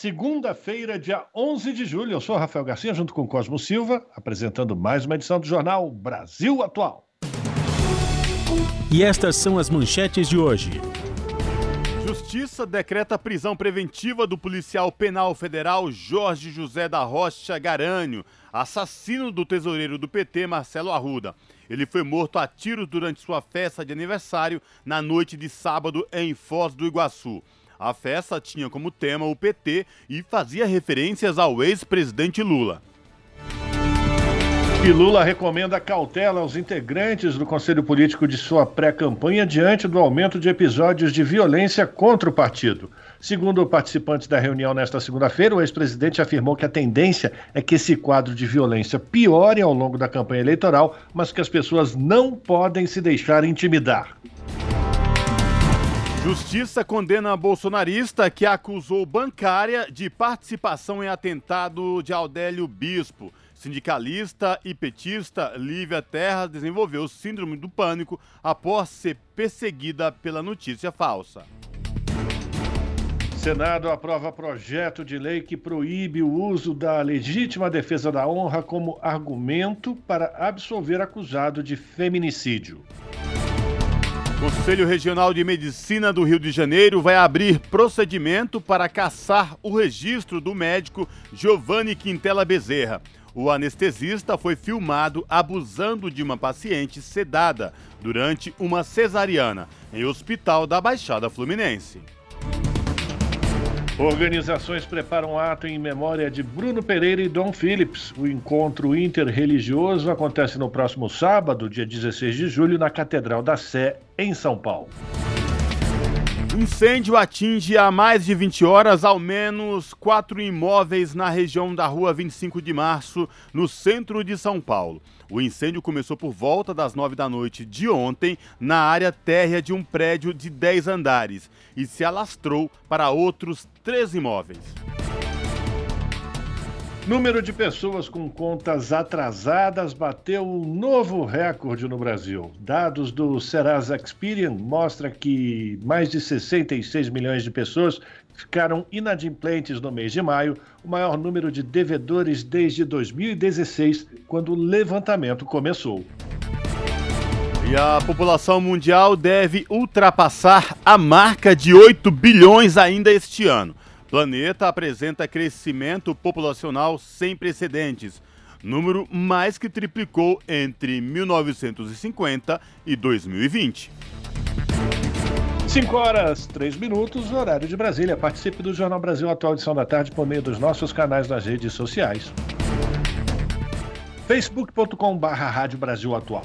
segunda-feira, dia 11 de julho. Eu sou Rafael Garcia, junto com Cosmo Silva, apresentando mais uma edição do jornal Brasil Atual. E estas são as manchetes de hoje. Justiça decreta prisão preventiva do policial penal federal Jorge José da Rocha Garânio, assassino do tesoureiro do PT Marcelo Arruda. Ele foi morto a tiros durante sua festa de aniversário na noite de sábado em Foz do Iguaçu. A festa tinha como tema o PT e fazia referências ao ex-presidente Lula. E Lula recomenda cautela aos integrantes do Conselho Político de sua pré-campanha diante do aumento de episódios de violência contra o partido. Segundo participantes da reunião nesta segunda-feira, o ex-presidente afirmou que a tendência é que esse quadro de violência piore ao longo da campanha eleitoral, mas que as pessoas não podem se deixar intimidar. Justiça condena bolsonarista que acusou bancária de participação em atentado de Aldélio Bispo. Sindicalista e petista Lívia Terra desenvolveu síndrome do pânico após ser perseguida pela notícia falsa. Senado aprova projeto de lei que proíbe o uso da legítima defesa da honra como argumento para absolver acusado de feminicídio. Conselho Regional de Medicina do Rio de Janeiro vai abrir procedimento para caçar o registro do médico Giovanni Quintela Bezerra. O anestesista foi filmado abusando de uma paciente sedada durante uma cesariana em hospital da Baixada Fluminense. Organizações preparam ato em memória de Bruno Pereira e Dom Phillips. O encontro interreligioso acontece no próximo sábado, dia 16 de julho, na Catedral da Sé, em São Paulo. Incêndio atinge há mais de 20 horas ao menos quatro imóveis na região da rua 25 de março, no centro de São Paulo. O incêndio começou por volta das 9 da noite de ontem na área térrea de um prédio de 10 andares e se alastrou para outros três imóveis. Número de pessoas com contas atrasadas bateu um novo recorde no Brasil. Dados do Serasa Experian mostram que mais de 66 milhões de pessoas ficaram inadimplentes no mês de maio, o maior número de devedores desde 2016, quando o levantamento começou. E a população mundial deve ultrapassar a marca de 8 bilhões ainda este ano planeta apresenta crescimento populacional sem precedentes, número mais que triplicou entre 1950 e 2020. 5 horas, 3 minutos, horário de Brasília. Participe do Jornal Brasil Atual Edição da Tarde por meio dos nossos canais nas redes sociais. facebook.com barra Rádio Brasil Atual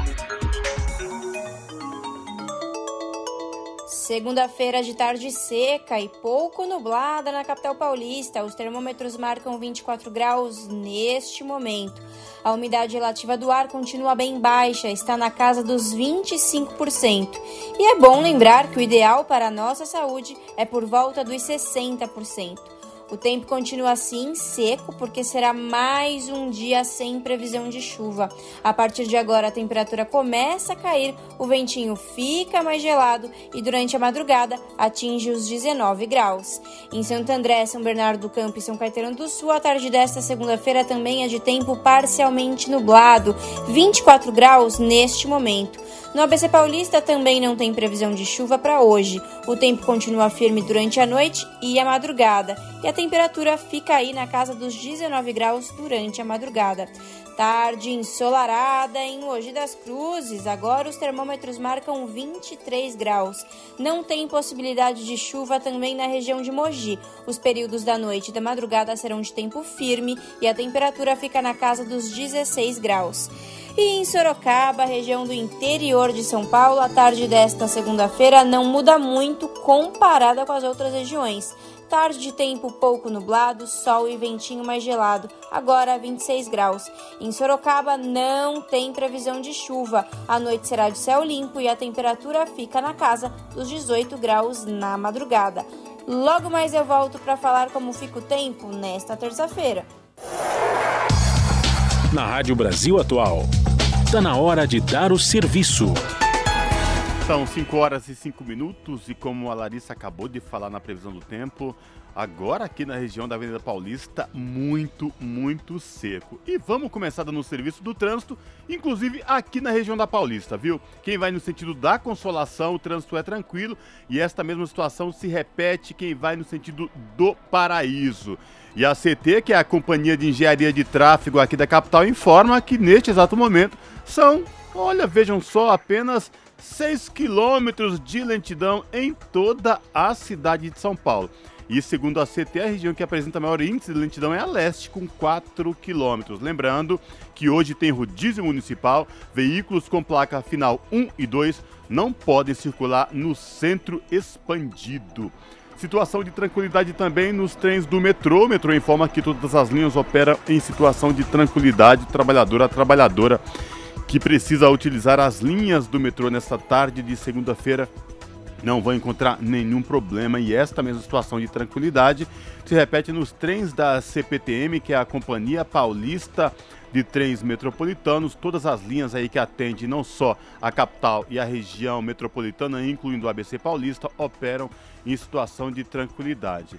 Segunda-feira de tarde seca e pouco nublada na capital paulista. Os termômetros marcam 24 graus neste momento. A umidade relativa do ar continua bem baixa, está na casa dos 25%. E é bom lembrar que o ideal para a nossa saúde é por volta dos 60%. O tempo continua assim, seco, porque será mais um dia sem previsão de chuva. A partir de agora, a temperatura começa a cair, o ventinho fica mais gelado e durante a madrugada atinge os 19 graus. Em Santo André, São Bernardo do Campo e São Caetano do Sul, a tarde desta segunda-feira também é de tempo parcialmente nublado, 24 graus neste momento. No ABC Paulista também não tem previsão de chuva para hoje. O tempo continua firme durante a noite e a madrugada. E a temperatura fica aí na casa dos 19 graus durante a madrugada. Tarde ensolarada em Mogi das Cruzes. Agora os termômetros marcam 23 graus. Não tem possibilidade de chuva também na região de Mogi. Os períodos da noite e da madrugada serão de tempo firme e a temperatura fica na casa dos 16 graus. E em Sorocaba, região do interior de São Paulo, a tarde desta segunda-feira não muda muito comparada com as outras regiões. Tarde de tempo pouco nublado, sol e ventinho mais gelado, agora 26 graus. Em Sorocaba não tem previsão de chuva. A noite será de céu limpo e a temperatura fica na casa dos 18 graus na madrugada. Logo mais eu volto para falar como fica o tempo nesta terça-feira. Na Rádio Brasil Atual, está na hora de dar o serviço. São 5 horas e 5 minutos e como a Larissa acabou de falar na previsão do tempo, agora aqui na região da Avenida Paulista, muito, muito seco. E vamos começar dando serviço do trânsito, inclusive aqui na região da Paulista, viu? Quem vai no sentido da Consolação, o trânsito é tranquilo e esta mesma situação se repete quem vai no sentido do Paraíso. E a CT, que é a Companhia de Engenharia de Tráfego aqui da capital, informa que neste exato momento são, olha, vejam só, apenas 6 quilômetros de lentidão em toda a cidade de São Paulo. E segundo a CT, a região que apresenta maior índice de lentidão é a leste, com 4 quilômetros. Lembrando que hoje tem rodízio municipal, veículos com placa final 1 e 2 não podem circular no centro expandido. Situação de tranquilidade também nos trens do metrô. O metrô informa que todas as linhas operam em situação de tranquilidade, trabalhadora a trabalhadora que precisa utilizar as linhas do metrô nesta tarde de segunda-feira não vão encontrar nenhum problema e esta mesma situação de tranquilidade se repete nos trens da CPTM, que é a Companhia Paulista de Trens Metropolitanos, todas as linhas aí que atendem não só a capital e a região metropolitana, incluindo o ABC Paulista, operam em situação de tranquilidade.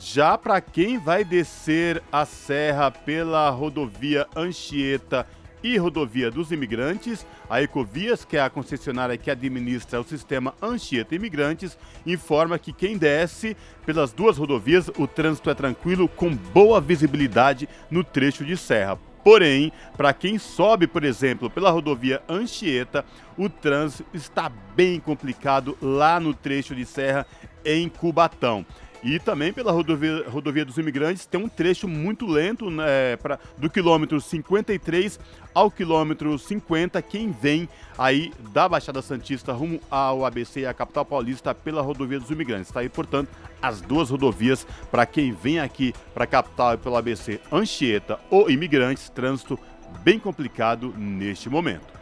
Já para quem vai descer a serra pela rodovia Anchieta e Rodovia dos Imigrantes, a Ecovias, que é a concessionária que administra o sistema Anchieta Imigrantes, informa que quem desce pelas duas rodovias, o trânsito é tranquilo, com boa visibilidade no trecho de serra. Porém, para quem sobe, por exemplo, pela rodovia Anchieta, o trânsito está bem complicado lá no trecho de serra em Cubatão. E também pela rodovia, rodovia dos Imigrantes tem um trecho muito lento né, pra, do quilômetro 53 ao quilômetro 50. Quem vem aí da Baixada Santista rumo ao ABC e à capital paulista pela rodovia dos Imigrantes. Está aí, portanto, as duas rodovias para quem vem aqui para a capital e pelo ABC Anchieta ou Imigrantes. Trânsito bem complicado neste momento.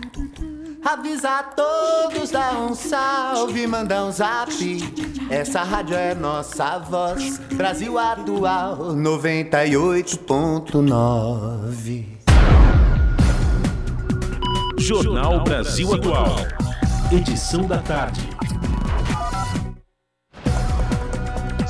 Avisa a todos, dá um salve, manda um zap. Essa rádio é nossa voz. Brasil Atual 98.9. Jornal Brasil Atual. Edição da tarde.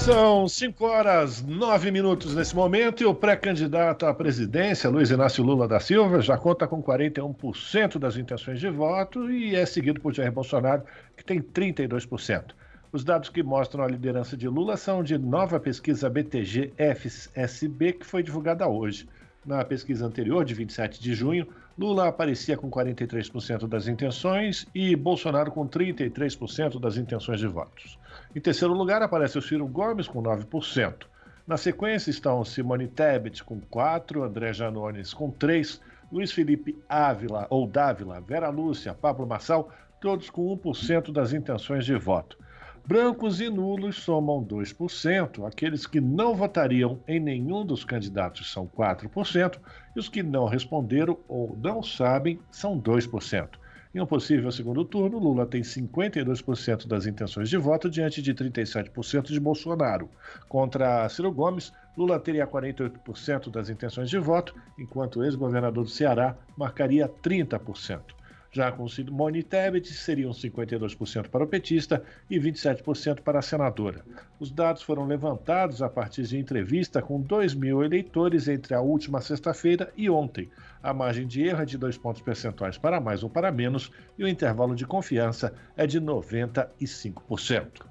São 5 horas 9 minutos nesse momento e o pré-candidato à presidência, Luiz Inácio Lula da Silva, já conta com 41% das intenções de voto e é seguido por Jair Bolsonaro, que tem 32%. Os dados que mostram a liderança de Lula são de nova pesquisa BTG-FSB, que foi divulgada hoje. Na pesquisa anterior, de 27 de junho, Lula aparecia com 43% das intenções e Bolsonaro com 33% das intenções de votos. Em terceiro lugar aparece o Ciro Gomes com 9%. Na sequência estão Simone Tebet com 4%, André Janones com 3%, Luiz Felipe Ávila ou Dávila, Vera Lúcia, Pablo Marçal, todos com 1% das intenções de voto. Brancos e nulos somam 2%, aqueles que não votariam em nenhum dos candidatos são 4%, e os que não responderam ou não sabem são 2%. Em um possível segundo turno, Lula tem 52% das intenções de voto diante de 37% de Bolsonaro. Contra Ciro Gomes, Lula teria 48% das intenções de voto, enquanto o ex-governador do Ceará marcaria 30%. Já com Simone Tebet, seriam 52% para o petista e 27% para a senadora. Os dados foram levantados a partir de entrevista com 2 mil eleitores entre a última sexta-feira e ontem. A margem de erro é de dois pontos percentuais para mais ou para menos e o intervalo de confiança é de 95%.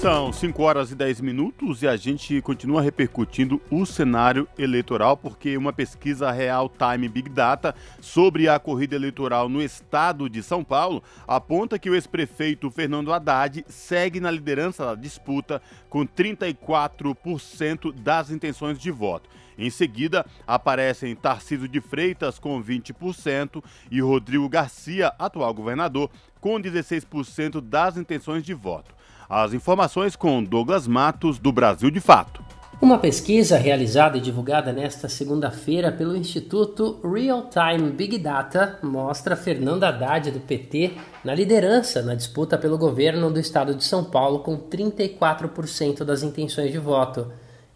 São 5 horas e 10 minutos e a gente continua repercutindo o cenário eleitoral, porque uma pesquisa Real Time Big Data sobre a corrida eleitoral no estado de São Paulo aponta que o ex-prefeito Fernando Haddad segue na liderança da disputa com 34% das intenções de voto. Em seguida, aparecem Tarcísio de Freitas com 20% e Rodrigo Garcia, atual governador, com 16% das intenções de voto. As informações com Douglas Matos, do Brasil de Fato. Uma pesquisa realizada e divulgada nesta segunda-feira pelo Instituto Real Time Big Data mostra Fernando Haddad, do PT, na liderança na disputa pelo governo do estado de São Paulo, com 34% das intenções de voto.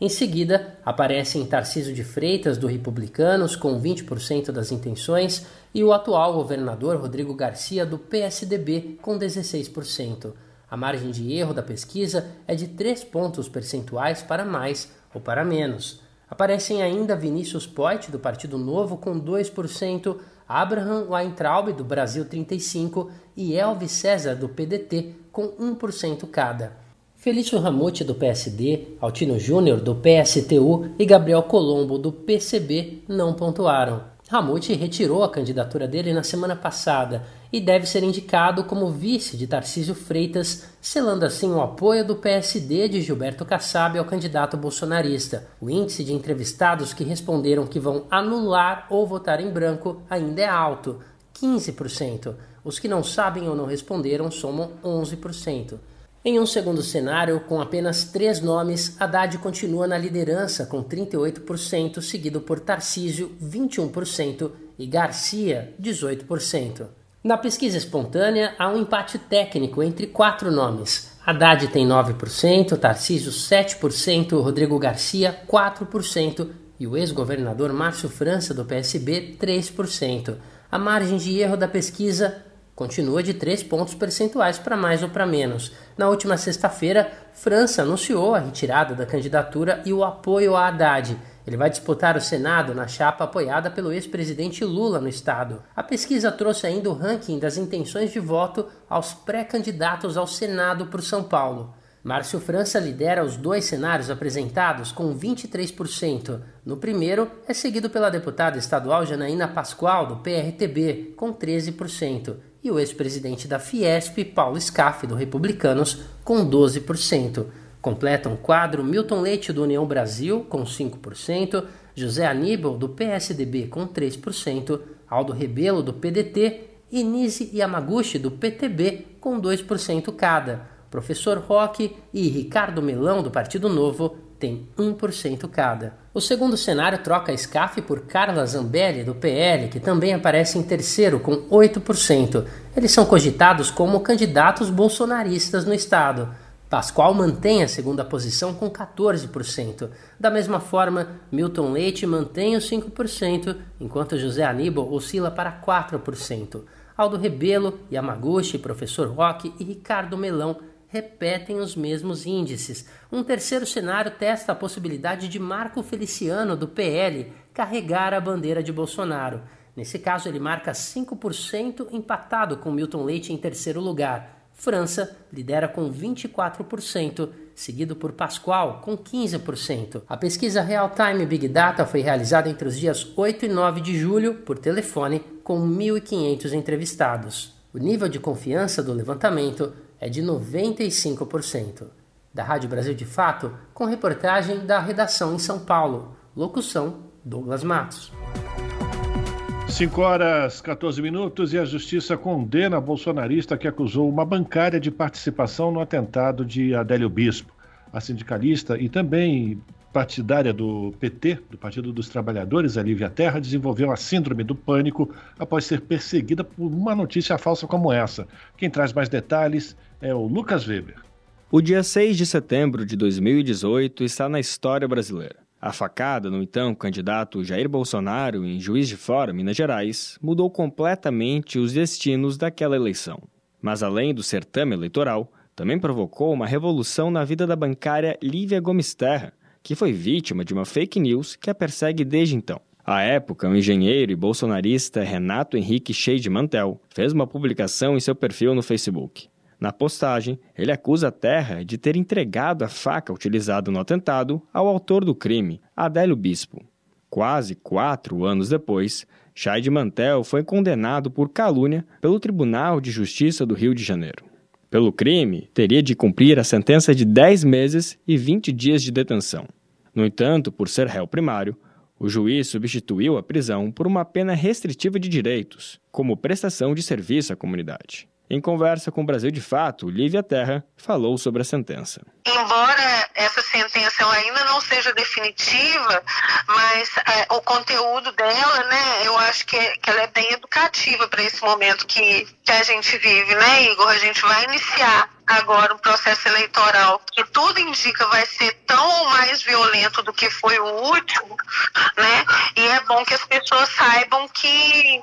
Em seguida, aparecem Tarciso de Freitas, do Republicanos, com 20% das intenções, e o atual governador Rodrigo Garcia, do PSDB, com 16%. A margem de erro da pesquisa é de 3 pontos percentuais para mais ou para menos. Aparecem ainda Vinícius Poit, do Partido Novo, com 2%, Abraham Weintraub, do Brasil 35% e Elvis César, do PDT, com 1% cada. Felício Ramute, do PSD, Altino Júnior, do PSTU e Gabriel Colombo, do PCB, não pontuaram. Ramute retirou a candidatura dele na semana passada e deve ser indicado como vice de Tarcísio Freitas, selando assim o apoio do PSD de Gilberto Kassab ao candidato bolsonarista. O índice de entrevistados que responderam que vão anular ou votar em branco ainda é alto, 15%. Os que não sabem ou não responderam somam 11%. Em um segundo cenário, com apenas três nomes, Haddad continua na liderança com 38%, seguido por Tarcísio, 21%, e Garcia, 18%. Na pesquisa espontânea, há um empate técnico entre quatro nomes. Haddad tem 9%, Tarcísio 7%, Rodrigo Garcia 4% e o ex-governador Márcio França do PSB 3%. A margem de erro da pesquisa continua de 3 pontos percentuais para mais ou para menos. Na última sexta-feira, França anunciou a retirada da candidatura e o apoio a Haddad. Ele vai disputar o Senado na chapa apoiada pelo ex-presidente Lula no estado. A pesquisa trouxe ainda o ranking das intenções de voto aos pré-candidatos ao Senado por São Paulo. Márcio França lidera os dois cenários apresentados com 23%. No primeiro, é seguido pela deputada estadual Janaína Pascoal, do PRTB, com 13% e o ex-presidente da Fiesp, Paulo Scaff, do Republicanos, com 12%. Completam o quadro Milton Leite, do União Brasil, com 5%, José Aníbal, do PSDB, com 3%, Aldo Rebelo, do PDT e Nise Yamaguchi, do PTB, com 2% cada. Professor Roque e Ricardo Melão, do Partido Novo, têm 1% cada. O segundo cenário troca a SCAF por Carla Zambelli, do PL, que também aparece em terceiro, com 8%. Eles são cogitados como candidatos bolsonaristas no estado. Pascoal mantém a segunda posição com 14%. Da mesma forma, Milton Leite mantém os 5%, enquanto José Aníbal oscila para 4%. Aldo Rebelo, Yamaguchi, Professor Roque e Ricardo Melão repetem os mesmos índices. Um terceiro cenário testa a possibilidade de Marco Feliciano, do PL, carregar a bandeira de Bolsonaro. Nesse caso, ele marca 5%, empatado com Milton Leite em terceiro lugar. França lidera com 24%, seguido por Pascoal com 15%. A pesquisa Real Time Big Data foi realizada entre os dias 8 e 9 de julho por telefone com 1.500 entrevistados. O nível de confiança do levantamento é de 95%. Da Rádio Brasil de Fato, com reportagem da redação em São Paulo. Locução: Douglas Matos. 5 horas 14 minutos e a justiça condena a bolsonarista que acusou uma bancária de participação no atentado de Adélio Bispo. A sindicalista e também partidária do PT, do Partido dos Trabalhadores, a Lívia Terra, desenvolveu a síndrome do pânico após ser perseguida por uma notícia falsa como essa. Quem traz mais detalhes é o Lucas Weber. O dia 6 de setembro de 2018 está na história brasileira. A facada no então candidato Jair Bolsonaro em Juiz de Fora, Minas Gerais, mudou completamente os destinos daquela eleição. Mas além do certame eleitoral, também provocou uma revolução na vida da bancária Lívia Gomes Terra, que foi vítima de uma fake news que a persegue desde então. À época, o engenheiro e bolsonarista Renato Henrique Cheide Mantel fez uma publicação em seu perfil no Facebook. Na postagem, ele acusa a Terra de ter entregado a faca utilizada no atentado ao autor do crime, Adélio Bispo. Quase quatro anos depois, Cheide Mantel foi condenado por calúnia pelo Tribunal de Justiça do Rio de Janeiro. Pelo crime, teria de cumprir a sentença de 10 meses e 20 dias de detenção. No entanto, por ser réu primário, o juiz substituiu a prisão por uma pena restritiva de direitos, como prestação de serviço à comunidade. Em conversa com o Brasil de Fato, Lívia Terra falou sobre a sentença. Embora essa sentença ainda não seja definitiva, mas é, o conteúdo dela, né, eu acho que, que ela é bem educativa para esse momento que, que a gente vive, né, Igor? A gente vai iniciar agora um processo eleitoral que tudo indica vai ser tão mais violento do que foi o último, né? E é bom que as pessoas saibam que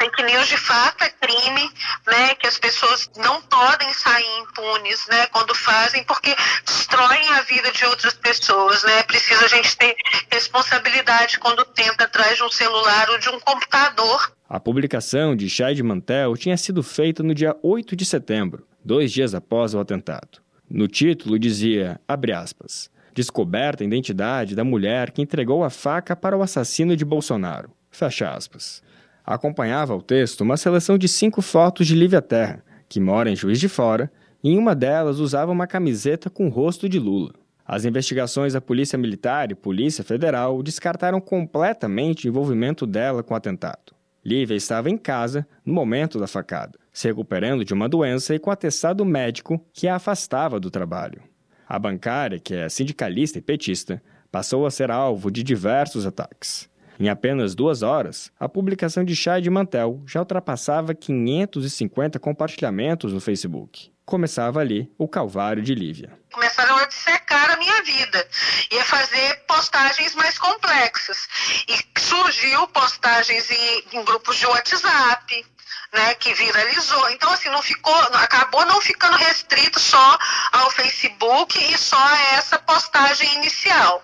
fake news de fato é crime, né? Que as pessoas não podem sair impunes, né? Quando fazem, porque destroem a vida de outras pessoas, né? Precisa a gente ter responsabilidade quando tenta atrás de um celular ou de um computador. A publicação de Chai Mantel tinha sido feita no dia 8 de setembro, dois dias após o atentado. No título dizia, abre aspas, descoberta a identidade da mulher que entregou a faca para o assassino de Bolsonaro. Fecha aspas. Acompanhava o texto uma seleção de cinco fotos de Lívia Terra, que mora em Juiz de Fora, e em uma delas usava uma camiseta com o rosto de Lula. As investigações da Polícia Militar e Polícia Federal descartaram completamente o envolvimento dela com o atentado. Lívia estava em casa no momento da facada, se recuperando de uma doença e com atestado médico que a afastava do trabalho. A bancária, que é sindicalista e petista, passou a ser alvo de diversos ataques. Em apenas duas horas, a publicação de Chá de Mantel já ultrapassava 550 compartilhamentos no Facebook. Começava ali o calvário de Lívia. Começaram a dissecar a minha vida e a fazer postagens mais complexas. E surgiu postagens em, em grupos de WhatsApp, né, que viralizou. Então, assim, não ficou, acabou não ficando restrito só ao Facebook e só a essa postagem inicial,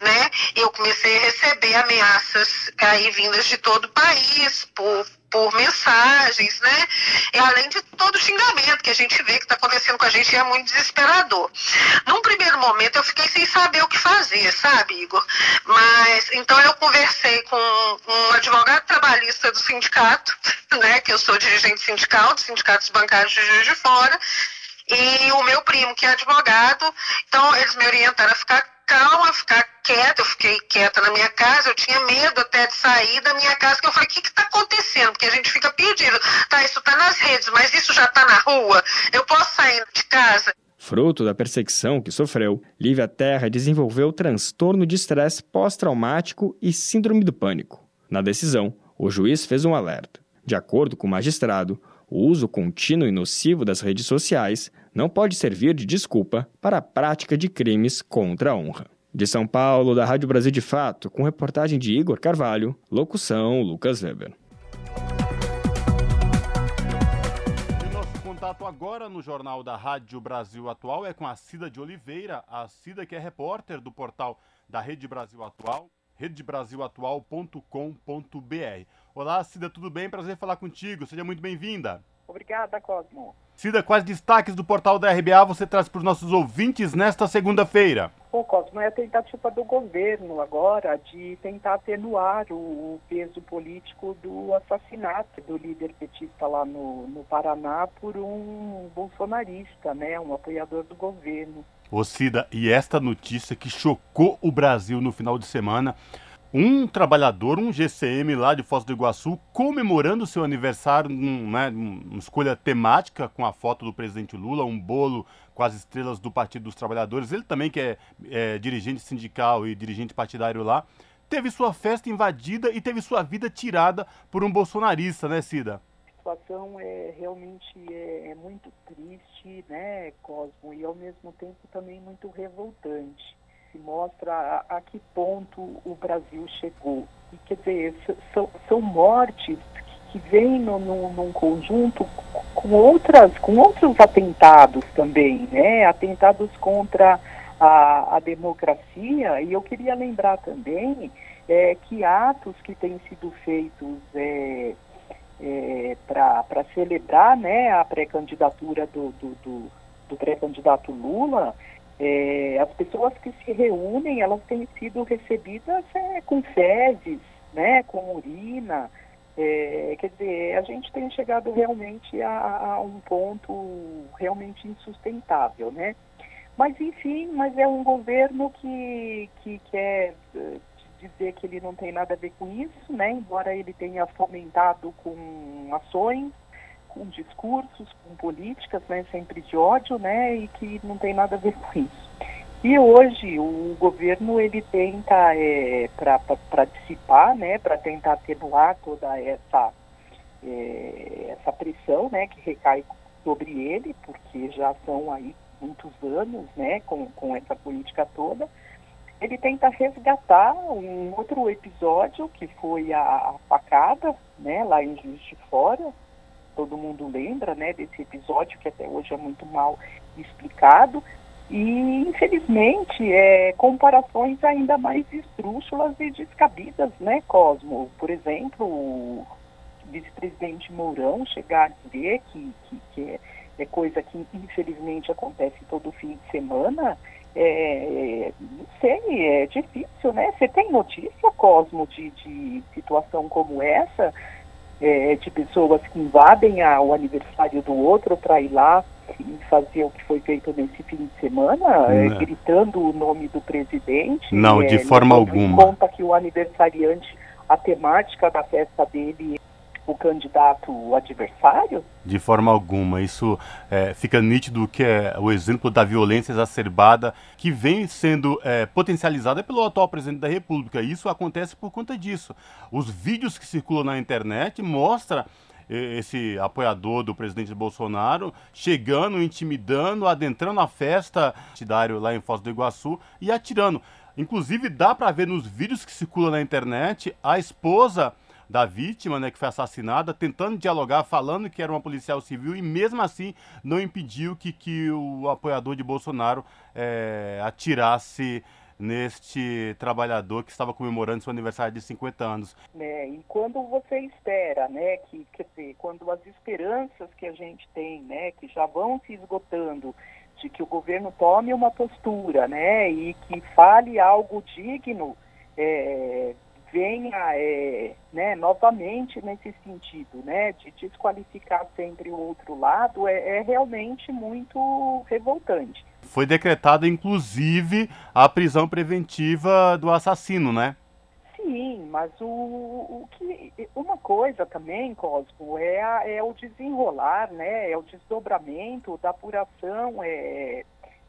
né? Eu comecei a receber ameaças aí vindas de todo o país por por mensagens, né? E além de todo o xingamento que a gente vê que está acontecendo com a gente, é muito desesperador. Num primeiro momento eu fiquei sem saber o que fazer, sabe, Igor? Mas então eu conversei com um advogado trabalhista do sindicato, né? Que eu sou dirigente sindical, dos sindicatos bancários de Juiz de Fora, e o meu primo, que é advogado, então eles me orientaram a ficar calma, ficar quieta, eu fiquei quieta na minha casa, eu tinha medo até de sair da minha casa, que eu falei, o que está acontecendo? Porque a gente fica pedindo, tá, isso está nas redes, mas isso já está na rua, eu posso sair de casa? Fruto da perseguição que sofreu, Lívia Terra desenvolveu transtorno de estresse pós-traumático e síndrome do pânico. Na decisão, o juiz fez um alerta. De acordo com o magistrado, o uso contínuo e nocivo das redes sociais não pode servir de desculpa para a prática de crimes contra a honra. De São Paulo, da Rádio Brasil de Fato, com reportagem de Igor Carvalho, locução Lucas Weber. E nosso contato agora no Jornal da Rádio Brasil Atual é com a Cida de Oliveira, a Cida que é repórter do portal da Rede Brasil Atual, redebrasilatual.com.br. Olá, Cida, tudo bem? Prazer falar contigo. Seja muito bem-vinda. Obrigada, Cosmo. Cida, quais destaques do portal da RBA você traz para os nossos ouvintes nesta segunda-feira? Bom, Cosmo, é a tentativa do governo agora de tentar atenuar o, peso político do assassinato do líder petista lá no, no Paraná por um bolsonarista, né, um apoiador do governo. Ô Cida, e esta notícia que chocou o Brasil no final de semana um trabalhador, um GCM lá de Foz do Iguaçu, comemorando seu aniversário, num, né, uma escolha temática com a foto do presidente Lula, um bolo com as estrelas do Partido dos Trabalhadores. Ele também, que é, é dirigente sindical e dirigente partidário lá, teve sua festa invadida e teve sua vida tirada por um bolsonarista, né, Cida? A situação é realmente é, é muito triste, né, Cosmo, e ao mesmo tempo também muito revoltante se mostra a, a que ponto o Brasil chegou. E, quer dizer, são, são mortes que vêm no, no, num conjunto com outras, com outros atentados também, né? Atentados contra a, a democracia. E eu queria lembrar também é, que atos que têm sido feitos é, é, para celebrar né, a pré-candidatura do, do, do, do pré-candidato Lula é, as pessoas que se reúnem, elas têm sido recebidas é, com fezes, né, com urina. É, quer dizer, a gente tem chegado realmente a, a, um ponto realmente insustentável, né? Mas enfim, mas é um governo que, que quer eh, dizer que ele não tem nada a ver com isso, né? Embora ele tenha fomentado com ações, com discursos, com políticas, né, sempre de ódio, né, e que não tem nada a ver com isso. E hoje o governo ele tenta é, para dissipar, né, para tentar atenuar toda essa é, essa pressão, né, que recai sobre ele, porque já são aí muitos anos, né, com, com essa política toda. Ele tenta resgatar um outro episódio que foi a, a facada, né, lá em Juiz de Fora, todo mundo lembra, né, desse episódio que até hoje é muito mal explicado. E, infelizmente, é, comparações ainda mais esdrúxulas e descabidas, né, Cosmo? Por exemplo, o vice-presidente Mourão chegar a dizer que, que, que é, é, coisa que, infelizmente, acontece todo fim de semana, é, não sei, é difícil, né? Você tem notícia, Cosmo, de, de situação como essa? É, de pessoas que invadem a, o aniversário do outro para ir lá e fazer o que foi feito nesse fim de semana, é, gritando o nome do presidente. Não, de é, forma alguma. conta que o aniversariante, a temática da festa dele o candidato adversário? De forma alguma. Isso é, fica nítido que é o exemplo da violência exacerbada que vem sendo é, potencializada pelo atual presidente da República. Isso acontece por conta disso. Os vídeos que circulam na internet mostram esse apoiador do presidente Bolsonaro chegando, intimidando, adentrando a festa partidário lá em Foz do Iguaçu e atirando. Inclusive dá para ver nos vídeos que circulam na internet a esposa da vítima, né, que foi assassinada, tentando dialogar, falando que era uma policial civil e mesmo assim não impediu que, que o apoiador de Bolsonaro é, atirasse neste trabalhador que estava comemorando seu aniversário de 50 anos. É, e quando você espera, né, que, quer dizer, quando as esperanças que a gente tem, né, que já vão se esgotando, de que o governo tome uma postura, né, e que fale algo digno, é, venha é, né, novamente nesse sentido, né, de desqualificar sempre o outro lado, é, é realmente muito revoltante. Foi decretada, inclusive, a prisão preventiva do assassino, né? Sim, mas o, o que uma coisa também, Cosmo, é, a, é o desenrolar, né? É o desdobramento da apuração, é,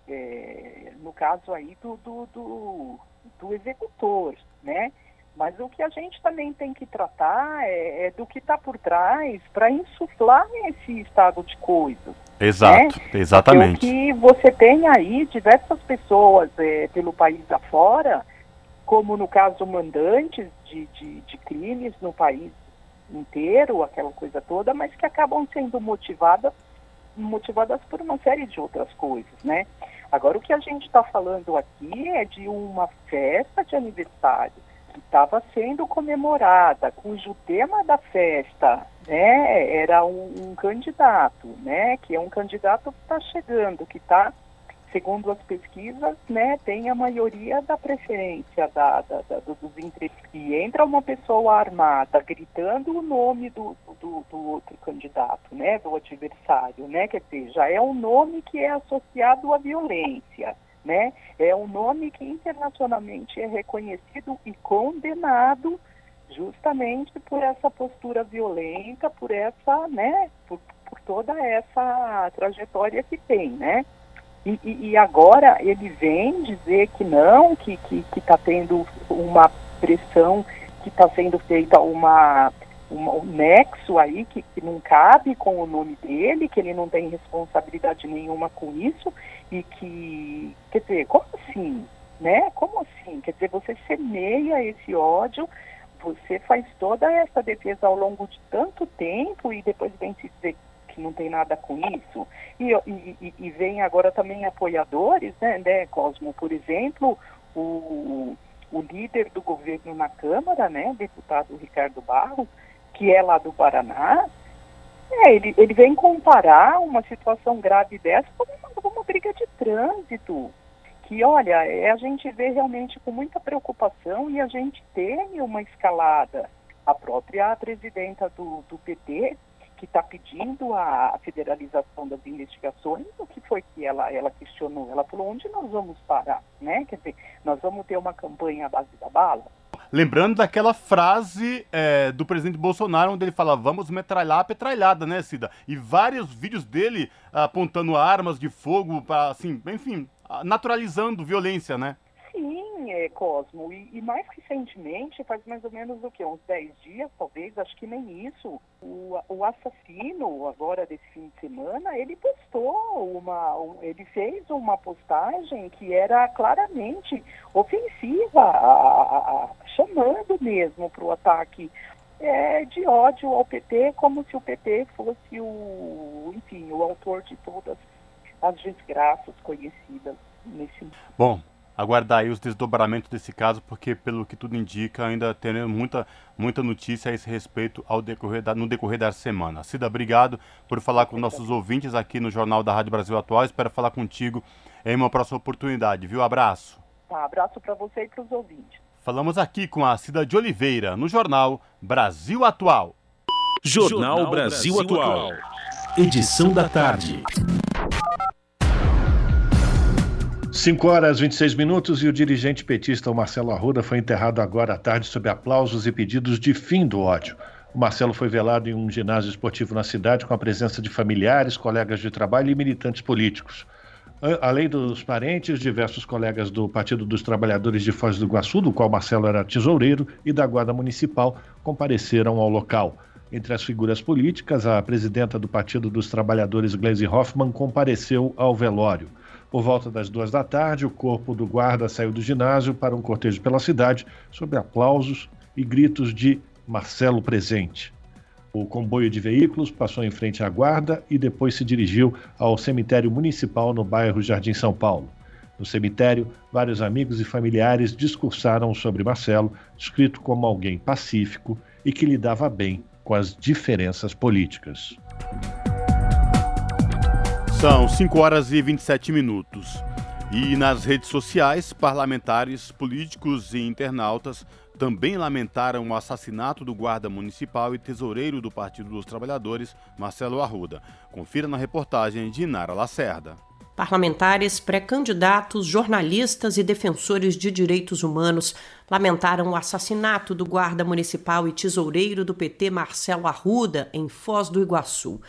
é no caso aí do, do, do, do executor, né? Mas o que a gente também tem que tratar é, é do que está por trás para insuflar esse estado de coisas. Exato, né? exatamente. Porque o que você tem aí diversas pessoas é, pelo país afora, como no caso mandantes de, de, de crimes no país inteiro, aquela coisa toda, mas que acabam sendo motivadas motivadas por uma série de outras coisas, né? Agora, o que a gente está falando aqui é de uma festa de aniversário que estava sendo comemorada, cujo tema da festa né, era um, um candidato, né, que é um candidato que está chegando, que está, segundo as pesquisas, né, tem a maioria da preferência da, da, da dos entrevistos. E entra uma pessoa armada gritando o nome do, do, do, outro candidato, né, do adversário, né, quer dizer, já é um nome que é associado à violência né? É um nome que internacionalmente é reconhecido e condenado justamente por essa postura violenta, por essa, né, por, por toda essa trajetória que tem, né? E, e, e, agora ele vem dizer que não, que está que, que tá tendo uma pressão, que está sendo feita uma, uma, um nexo aí que, que não cabe com o nome dele, que ele não tem responsabilidade nenhuma com isso, e que, quer dizer, como assim? Né? Como assim? Quer dizer, você semeia esse ódio você faz toda essa defesa ao longo de tanto tempo e depois vem se dizer que não tem nada com isso. E, e, e vem agora também apoiadores, né, né, Cosmo? Por exemplo, o, o líder do governo na Câmara, né, deputado Ricardo Barros, que é lá do Paraná, é, ele, ele vem comparar uma situação grave dessa com briga de trânsito que, olha, é, a gente vê realmente com muita preocupação e a gente teme uma escalada. A própria presidenta do, do PT, que está pedindo a federalização das investigações, o que foi que ela, ela questionou? Ela falou, onde nós vamos parar? Né? Quer dizer, nós vamos ter uma campanha à base da bala? Lembrando daquela frase é, do presidente Bolsonaro, onde ele fala, vamos metralhar a petralhada, né, Cida? E vários vídeos dele apontando armas de fogo, para assim, enfim, naturalizando violência, né? Sim, é, Cosmo. E, e, mais recentemente, faz mais ou menos o que? Uns 10 dias, talvez, acho que nem isso. O, o assassino, agora desse fim de semana, ele postou uma. Um, ele fez uma postagem que era claramente ofensiva, a, a, chamando mesmo para o ataque é, de ódio ao PT, como se o PT fosse o, enfim, o autor de todas as desgraças conhecidas nesse Bom, aguardar aí os desdobramentos desse caso, porque pelo que tudo indica, ainda teremos muita, muita notícia a esse respeito ao decorrer da, no decorrer da semana. Cida, obrigado por falar com nossos ouvintes aqui no Jornal da Rádio Brasil Atual. Espero falar contigo em uma próxima oportunidade, viu? Abraço. Tá, abraço para você e para os ouvintes. Falamos aqui com a Cida de Oliveira, no Jornal Brasil Atual. Jornal, Jornal Brasil, Brasil Atual. Edição da tarde. 5 horas 26 minutos e o dirigente petista Marcelo Arruda foi enterrado agora à tarde sob aplausos e pedidos de fim do ódio. O Marcelo foi velado em um ginásio esportivo na cidade com a presença de familiares, colegas de trabalho e militantes políticos. Além dos parentes, diversos colegas do Partido dos Trabalhadores de Foz do Iguaçu, do qual Marcelo era tesoureiro, e da Guarda Municipal compareceram ao local. Entre as figuras políticas, a presidenta do Partido dos Trabalhadores, Gleisi Hoffmann, compareceu ao velório. Por volta das duas da tarde, o corpo do guarda saiu do ginásio para um cortejo pela cidade, sob aplausos e gritos de Marcelo presente. O comboio de veículos passou em frente à guarda e depois se dirigiu ao cemitério municipal no bairro Jardim São Paulo. No cemitério, vários amigos e familiares discursaram sobre Marcelo, descrito como alguém pacífico e que lidava bem com as diferenças políticas. São 5 horas e 27 minutos. E nas redes sociais, parlamentares, políticos e internautas também lamentaram o assassinato do guarda municipal e tesoureiro do Partido dos Trabalhadores, Marcelo Arruda. Confira na reportagem de Nara Lacerda. Parlamentares, pré-candidatos, jornalistas e defensores de direitos humanos lamentaram o assassinato do guarda municipal e tesoureiro do PT Marcelo Arruda em Foz do Iguaçu.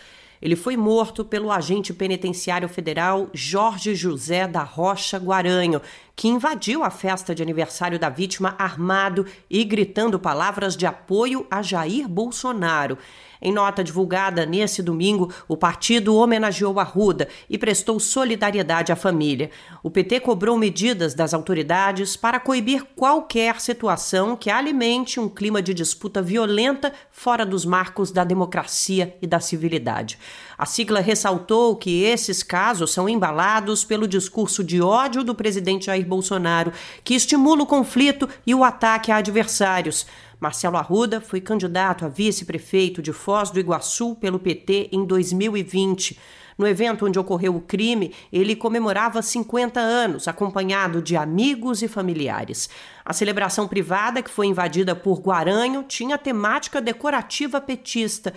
Ele foi morto pelo agente penitenciário federal Jorge José da Rocha Guaranho, que invadiu a festa de aniversário da vítima armado e gritando palavras de apoio a Jair Bolsonaro. Em nota divulgada nesse domingo, o partido homenageou Arruda e prestou solidariedade à família. O PT cobrou medidas das autoridades para coibir qualquer situação que alimente um clima de disputa violenta fora dos marcos da democracia e da civilidade. A sigla ressaltou que esses casos são embalados pelo discurso de ódio do presidente Jair Bolsonaro, que estimula o conflito e o ataque a adversários. Marcelo Arruda foi candidato a vice-prefeito de Foz do Iguaçu pelo PT em 2020. No evento onde ocorreu o crime, ele comemorava 50 anos, acompanhado de amigos e familiares. A celebração privada, que foi invadida por Guaranho, tinha temática decorativa petista.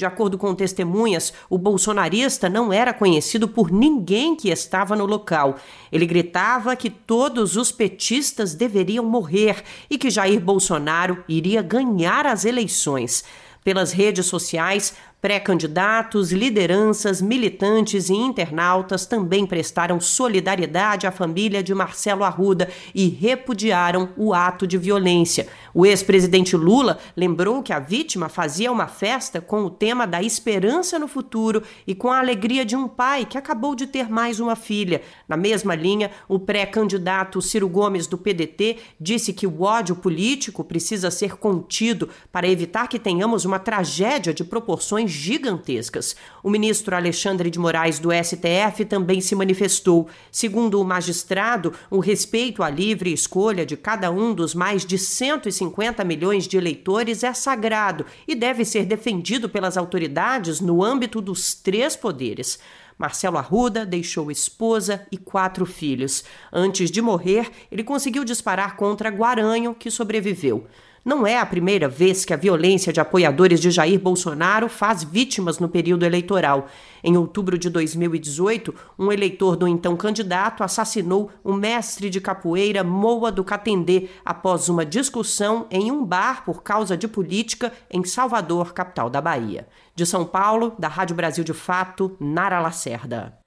De acordo com testemunhas, o bolsonarista não era conhecido por ninguém que estava no local. Ele gritava que todos os petistas deveriam morrer e que Jair Bolsonaro iria ganhar as eleições. Pelas redes sociais, Pré-candidatos, lideranças, militantes e internautas também prestaram solidariedade à família de Marcelo Arruda e repudiaram o ato de violência. O ex-presidente Lula lembrou que a vítima fazia uma festa com o tema da esperança no futuro e com a alegria de um pai que acabou de ter mais uma filha. Na mesma linha, o pré-candidato Ciro Gomes do PDT disse que o ódio político precisa ser contido para evitar que tenhamos uma tragédia de proporções gigantescas. O ministro Alexandre de Moraes do STF também se manifestou. Segundo o magistrado, o respeito à livre escolha de cada um dos mais de 150 milhões de eleitores é sagrado e deve ser defendido pelas autoridades no âmbito dos três poderes. Marcelo Arruda deixou esposa e quatro filhos. Antes de morrer, ele conseguiu disparar contra Guaranho, que sobreviveu. Não é a primeira vez que a violência de apoiadores de Jair Bolsonaro faz vítimas no período eleitoral. Em outubro de 2018, um eleitor do então candidato assassinou o mestre de capoeira Moa do Catendê após uma discussão em um bar por causa de política em Salvador, capital da Bahia. De São Paulo, da Rádio Brasil de Fato, Nara Lacerda.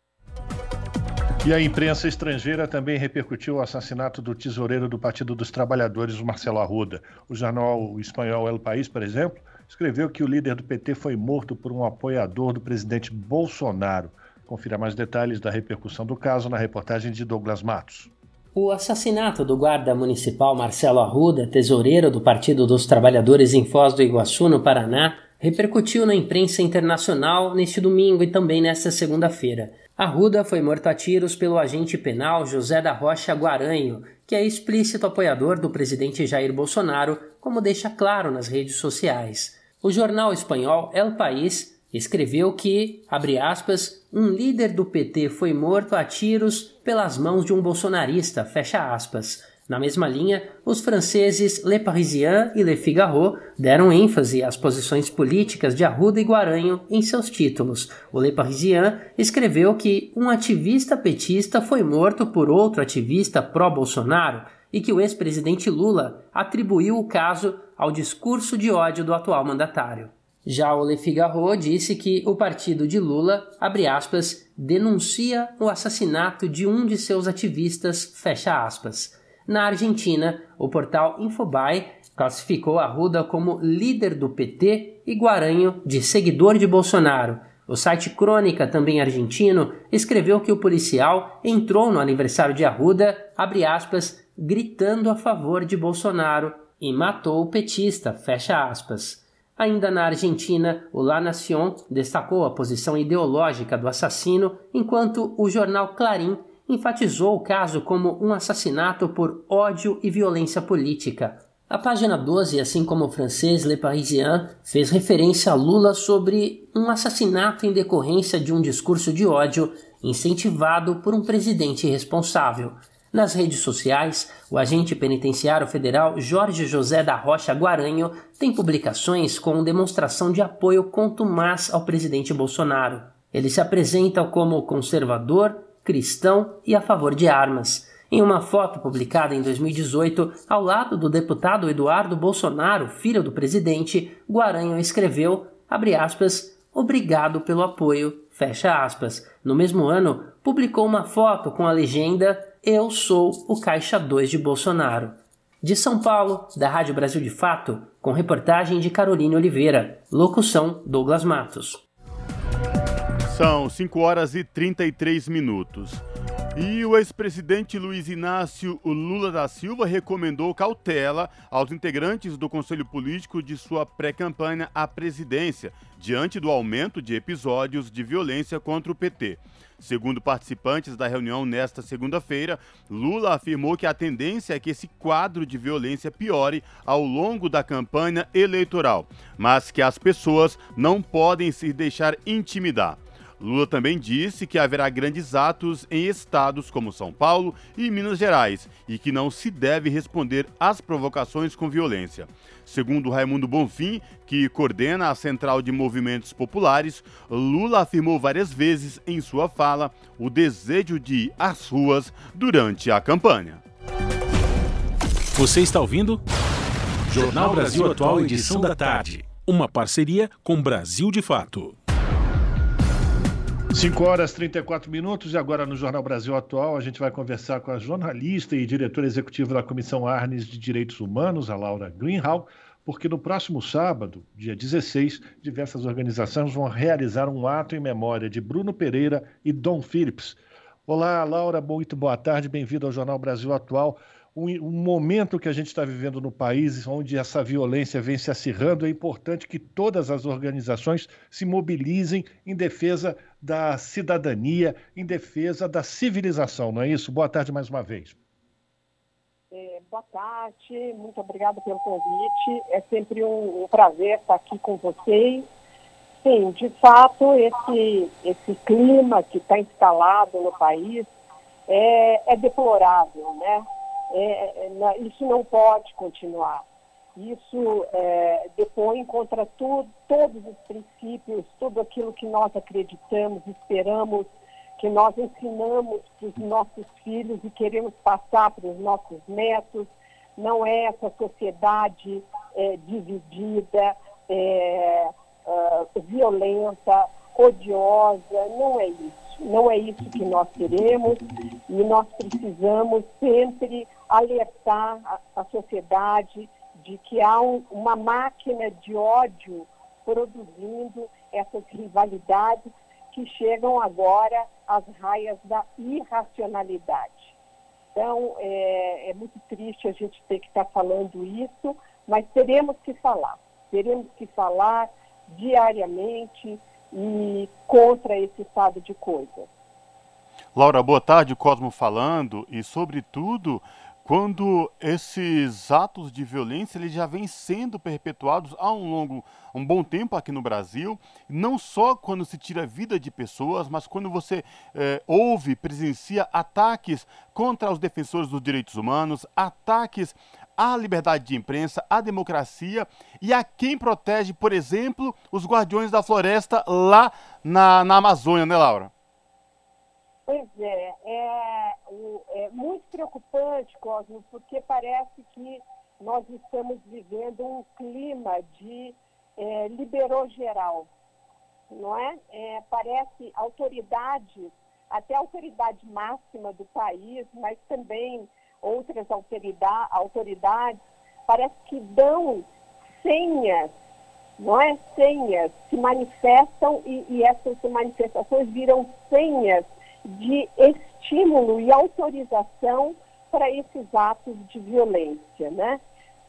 E a imprensa estrangeira também repercutiu o assassinato do tesoureiro do Partido dos Trabalhadores, Marcelo Arruda. O jornal espanhol El País, por exemplo, escreveu que o líder do PT foi morto por um apoiador do presidente Bolsonaro. Confira mais detalhes da repercussão do caso na reportagem de Douglas Matos. O assassinato do guarda municipal Marcelo Arruda, tesoureiro do Partido dos Trabalhadores em Foz do Iguaçu, no Paraná, repercutiu na imprensa internacional neste domingo e também nesta segunda-feira. Arruda foi morto a tiros pelo agente penal José da Rocha Guaranho, que é explícito apoiador do presidente Jair Bolsonaro, como deixa claro nas redes sociais. O jornal espanhol El País escreveu que, abre aspas, um líder do PT foi morto a tiros pelas mãos de um bolsonarista, fecha aspas. Na mesma linha, os franceses Le Parisien e Le Figaro deram ênfase às posições políticas de Arruda e Guaranho em seus títulos. O Le Parisien escreveu que um ativista petista foi morto por outro ativista pró-Bolsonaro e que o ex-presidente Lula atribuiu o caso ao discurso de ódio do atual mandatário. Já o Le Figaro disse que o partido de Lula, abre aspas, denuncia o assassinato de um de seus ativistas, fecha aspas. Na Argentina, o portal Infobae classificou Arruda como líder do PT e Guaranho de seguidor de Bolsonaro. O site Crônica, também argentino, escreveu que o policial entrou no aniversário de Arruda, aspas, gritando a favor de Bolsonaro e matou o petista, fecha aspas. Ainda na Argentina, o La Nación destacou a posição ideológica do assassino, enquanto o jornal Clarim enfatizou o caso como um assassinato por ódio e violência política. A página 12, assim como o francês Le Parisien, fez referência a Lula sobre um assassinato em decorrência de um discurso de ódio incentivado por um presidente irresponsável. Nas redes sociais, o agente penitenciário federal Jorge José da Rocha Guaranho tem publicações com demonstração de apoio contumaz ao presidente Bolsonaro. Ele se apresenta como conservador, cristão e a favor de armas. Em uma foto publicada em 2018, ao lado do deputado Eduardo Bolsonaro, filho do presidente, Guaranho escreveu, aspas, obrigado pelo apoio. No mesmo ano, publicou uma foto com a legenda Eu sou o Caixa 2 de Bolsonaro. De São Paulo, da Rádio Brasil de Fato, com reportagem de Caroline Oliveira, locução Douglas Matos. São 5 horas e 33 minutos. E o ex-presidente Luiz Inácio Lula da Silva recomendou cautela aos integrantes do Conselho Político de sua pré-campanha à presidência, diante do aumento de episódios de violência contra o PT. Segundo participantes da reunião nesta segunda-feira, Lula afirmou que a tendência é que esse quadro de violência piore ao longo da campanha eleitoral, mas que as pessoas não podem se deixar intimidar. Lula também disse que haverá grandes atos em estados como São Paulo e Minas Gerais e que não se deve responder às provocações com violência. Segundo Raimundo Bonfim, que coordena a Central de Movimentos Populares, Lula afirmou várias vezes em sua fala o desejo de ir às ruas durante a campanha. Você está ouvindo? Jornal Brasil Atual, edição da tarde. Uma parceria com Brasil de Fato. 5 horas e 34 minutos e agora no Jornal Brasil Atual a gente vai conversar com a jornalista e diretora executiva da Comissão Arnes de Direitos Humanos, a Laura Greenhal, porque no próximo sábado, dia 16, diversas organizações vão realizar um ato em memória de Bruno Pereira e Dom Phillips. Olá, Laura, muito boa tarde, bem-vindo ao Jornal Brasil Atual um, um momento que a gente está vivendo no país, onde essa violência vem se acirrando, é importante que todas as organizações se mobilizem em defesa da cidadania, em defesa da civilização, não é isso? Boa tarde mais uma vez. É, boa tarde, muito obrigada pelo convite. É sempre um, um prazer estar aqui com vocês. Sim, de fato, esse, esse clima que está instalado no país é, é deplorável, né? É, é isso não pode continuar. Isso é, depõe contra tudo, todos os princípios, tudo aquilo que nós acreditamos, esperamos, que nós ensinamos para os nossos filhos e queremos passar para os nossos netos. Não é essa sociedade é, dividida, é, uh, violenta, odiosa, não é isso. Não é isso que nós queremos e nós precisamos sempre alertar a, a sociedade de que há um, uma máquina de ódio produzindo essas rivalidades que chegam agora às raias da irracionalidade. Então, é, é muito triste a gente ter que estar falando isso, mas teremos que falar. Teremos que falar diariamente e contra esse estado de coisas. Laura, boa tarde, Cosmo falando, e sobretudo quando esses atos de violência eles já vêm sendo perpetuados há um longo, um bom tempo aqui no Brasil, não só quando se tira a vida de pessoas, mas quando você é, ouve, presencia ataques contra os defensores dos direitos humanos, ataques à liberdade de imprensa, à democracia e a quem protege, por exemplo, os guardiões da floresta lá na, na Amazônia, né, Laura? Pois é, é, é muito preocupante, Cosmo, porque parece que nós estamos vivendo um clima de é, liberou geral, não é? é? Parece autoridades, até a autoridade máxima do país, mas também outras autoridade, autoridades, parece que dão senhas, não é? Senhas, se manifestam e, e essas manifestações viram senhas de estímulo e autorização para esses atos de violência, né?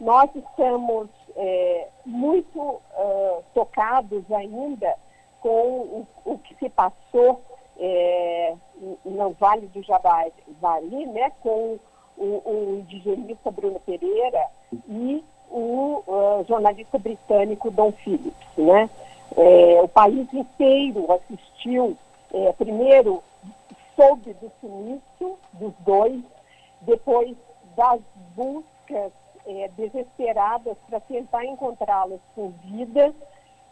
Nós estamos é, muito uh, tocados ainda com o, o, que se passou é, no Vale do Javari, né? Com o, o indigenista Bruno Pereira e o uh, jornalista britânico Don Phillips, né? É, o país inteiro assistiu, é, primeiro soube do sumiço dos dois, depois das buscas é, desesperadas para tentar encontrá-los com vida,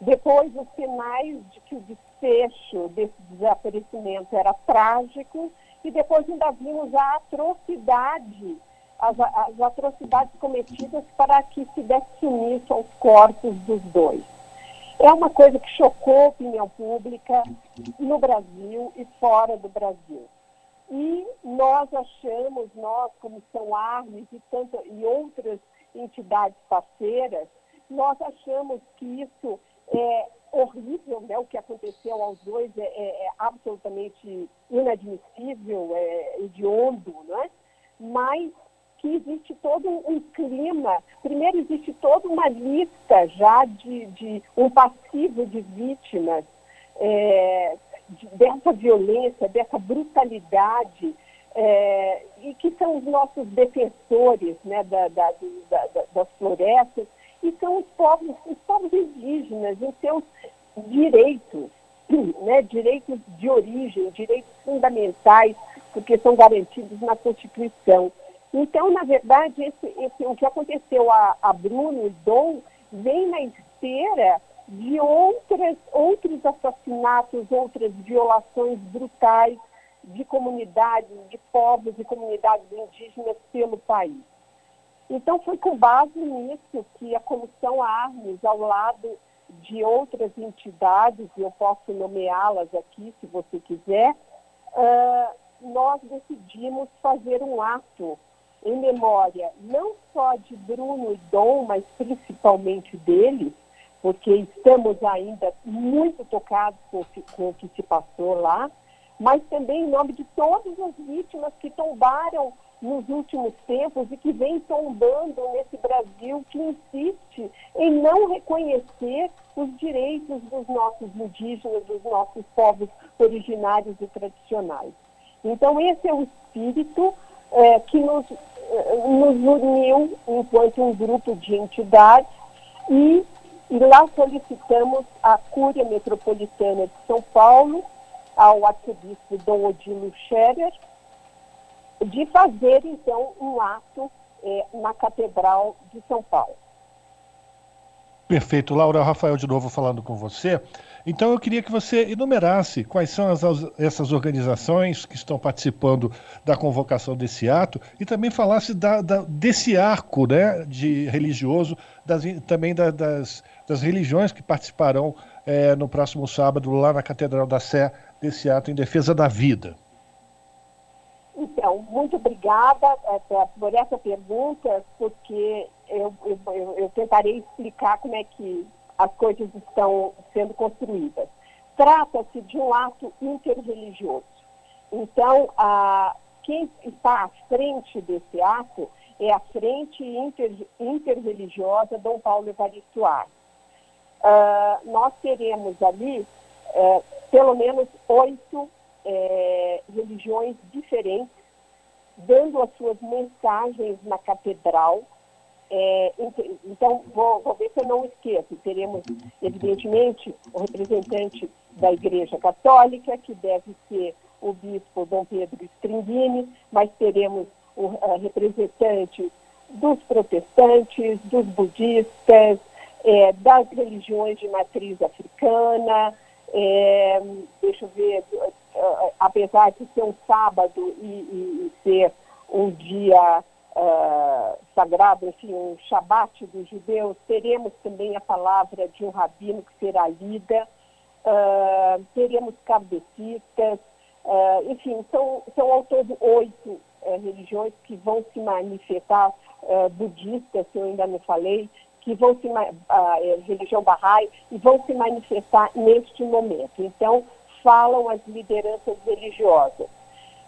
depois os sinais de que o desfecho desse desaparecimento era trágico, e depois ainda vimos a atrocidade, as, as atrocidades cometidas para que se desse sumiço aos corpos dos dois. É uma coisa que chocou a opinião pública no Brasil e fora do Brasil. E nós achamos, nós, Comissão Armes e, tanto, e outras entidades parceiras, nós achamos que isso é horrível, né? o que aconteceu aos dois é, é, é absolutamente inadmissível, é hediondo, né? mas que existe todo um clima. Primeiro, existe toda uma lista já de, de um passivo de vítimas é, de, dessa violência, dessa brutalidade, é, e que são os nossos defensores né, da, da, da, das florestas, e são os povos, os povos indígenas em seus direitos. né, direitos de origem, direitos fundamentais, porque são garantidos na Constituição. Então, na verdade, esse, esse, o que aconteceu a, a Bruno e Dom vem na esteira de outras, outros assassinatos, outras violações brutais de comunidades, de povos e comunidades indígenas pelo país. Então, foi com base nisso que a Comissão Armes, ao lado de outras entidades, e eu posso nomeá-las aqui, se você quiser, uh, nós decidimos fazer um ato em memória não só de Bruno e Dom, mas principalmente deles, porque estamos ainda muito tocados com, com o que se passou lá, mas também em nome de todas as vítimas que tombaram nos últimos tempos e que vem tombando nesse Brasil que insiste em não reconhecer os direitos dos nossos indígenas, dos nossos povos originários e tradicionais. Então, esse é o espírito é, que nos, é, nos uniu enquanto um grupo de entidades e, e lá solicitamos à Cúria Metropolitana de São Paulo, ao arcebispo Dom Odilo Scherer, de fazer, então, um ato é, na Catedral de São Paulo. Perfeito. Laura, Rafael de novo falando com você. Então eu queria que você enumerasse quais são as, essas organizações que estão participando da convocação desse ato e também falasse da, da, desse arco né, de religioso, das, também da, das, das, religiões que participarão é, no próximo sábado lá na Catedral da Sé desse ato em defesa da vida. Então, muito obrigada por essa pergunta, porque eu, eu, eu, tentarei explicar como é que as coisas estão sendo construídas. Trata-se de um ato interreligioso. Então, a, quem está à frente desse ato é a Frente Inter, Interreligiosa Dom Paulo Evaristo Arce. Uh, nós teremos ali uh, pelo menos oito é, religiões diferentes, dando as suas mensagens na catedral. É, então, vou, vou, ver se eu não esqueço. Teremos, evidentemente, o representante da Igreja Católica, que deve ser o bispo Dom Pedro Stringini, mas teremos o representante dos protestantes, dos budistas, é, das religiões de matriz africana, é, deixa eu ver, apesar de ser um sábado e, e, e ser um dia uh, sagrado, enfim, um Shabat dos judeus, teremos também a palavra de um rabino que será lida, uh, teremos kardecistas, uh, enfim, são, são ao todo oito religiões que vão se manifestar, budistas, que eu ainda não falei, que vão se, a religião Bahá'í, e vão se manifestar neste momento. Então, falam as lideranças religiosas.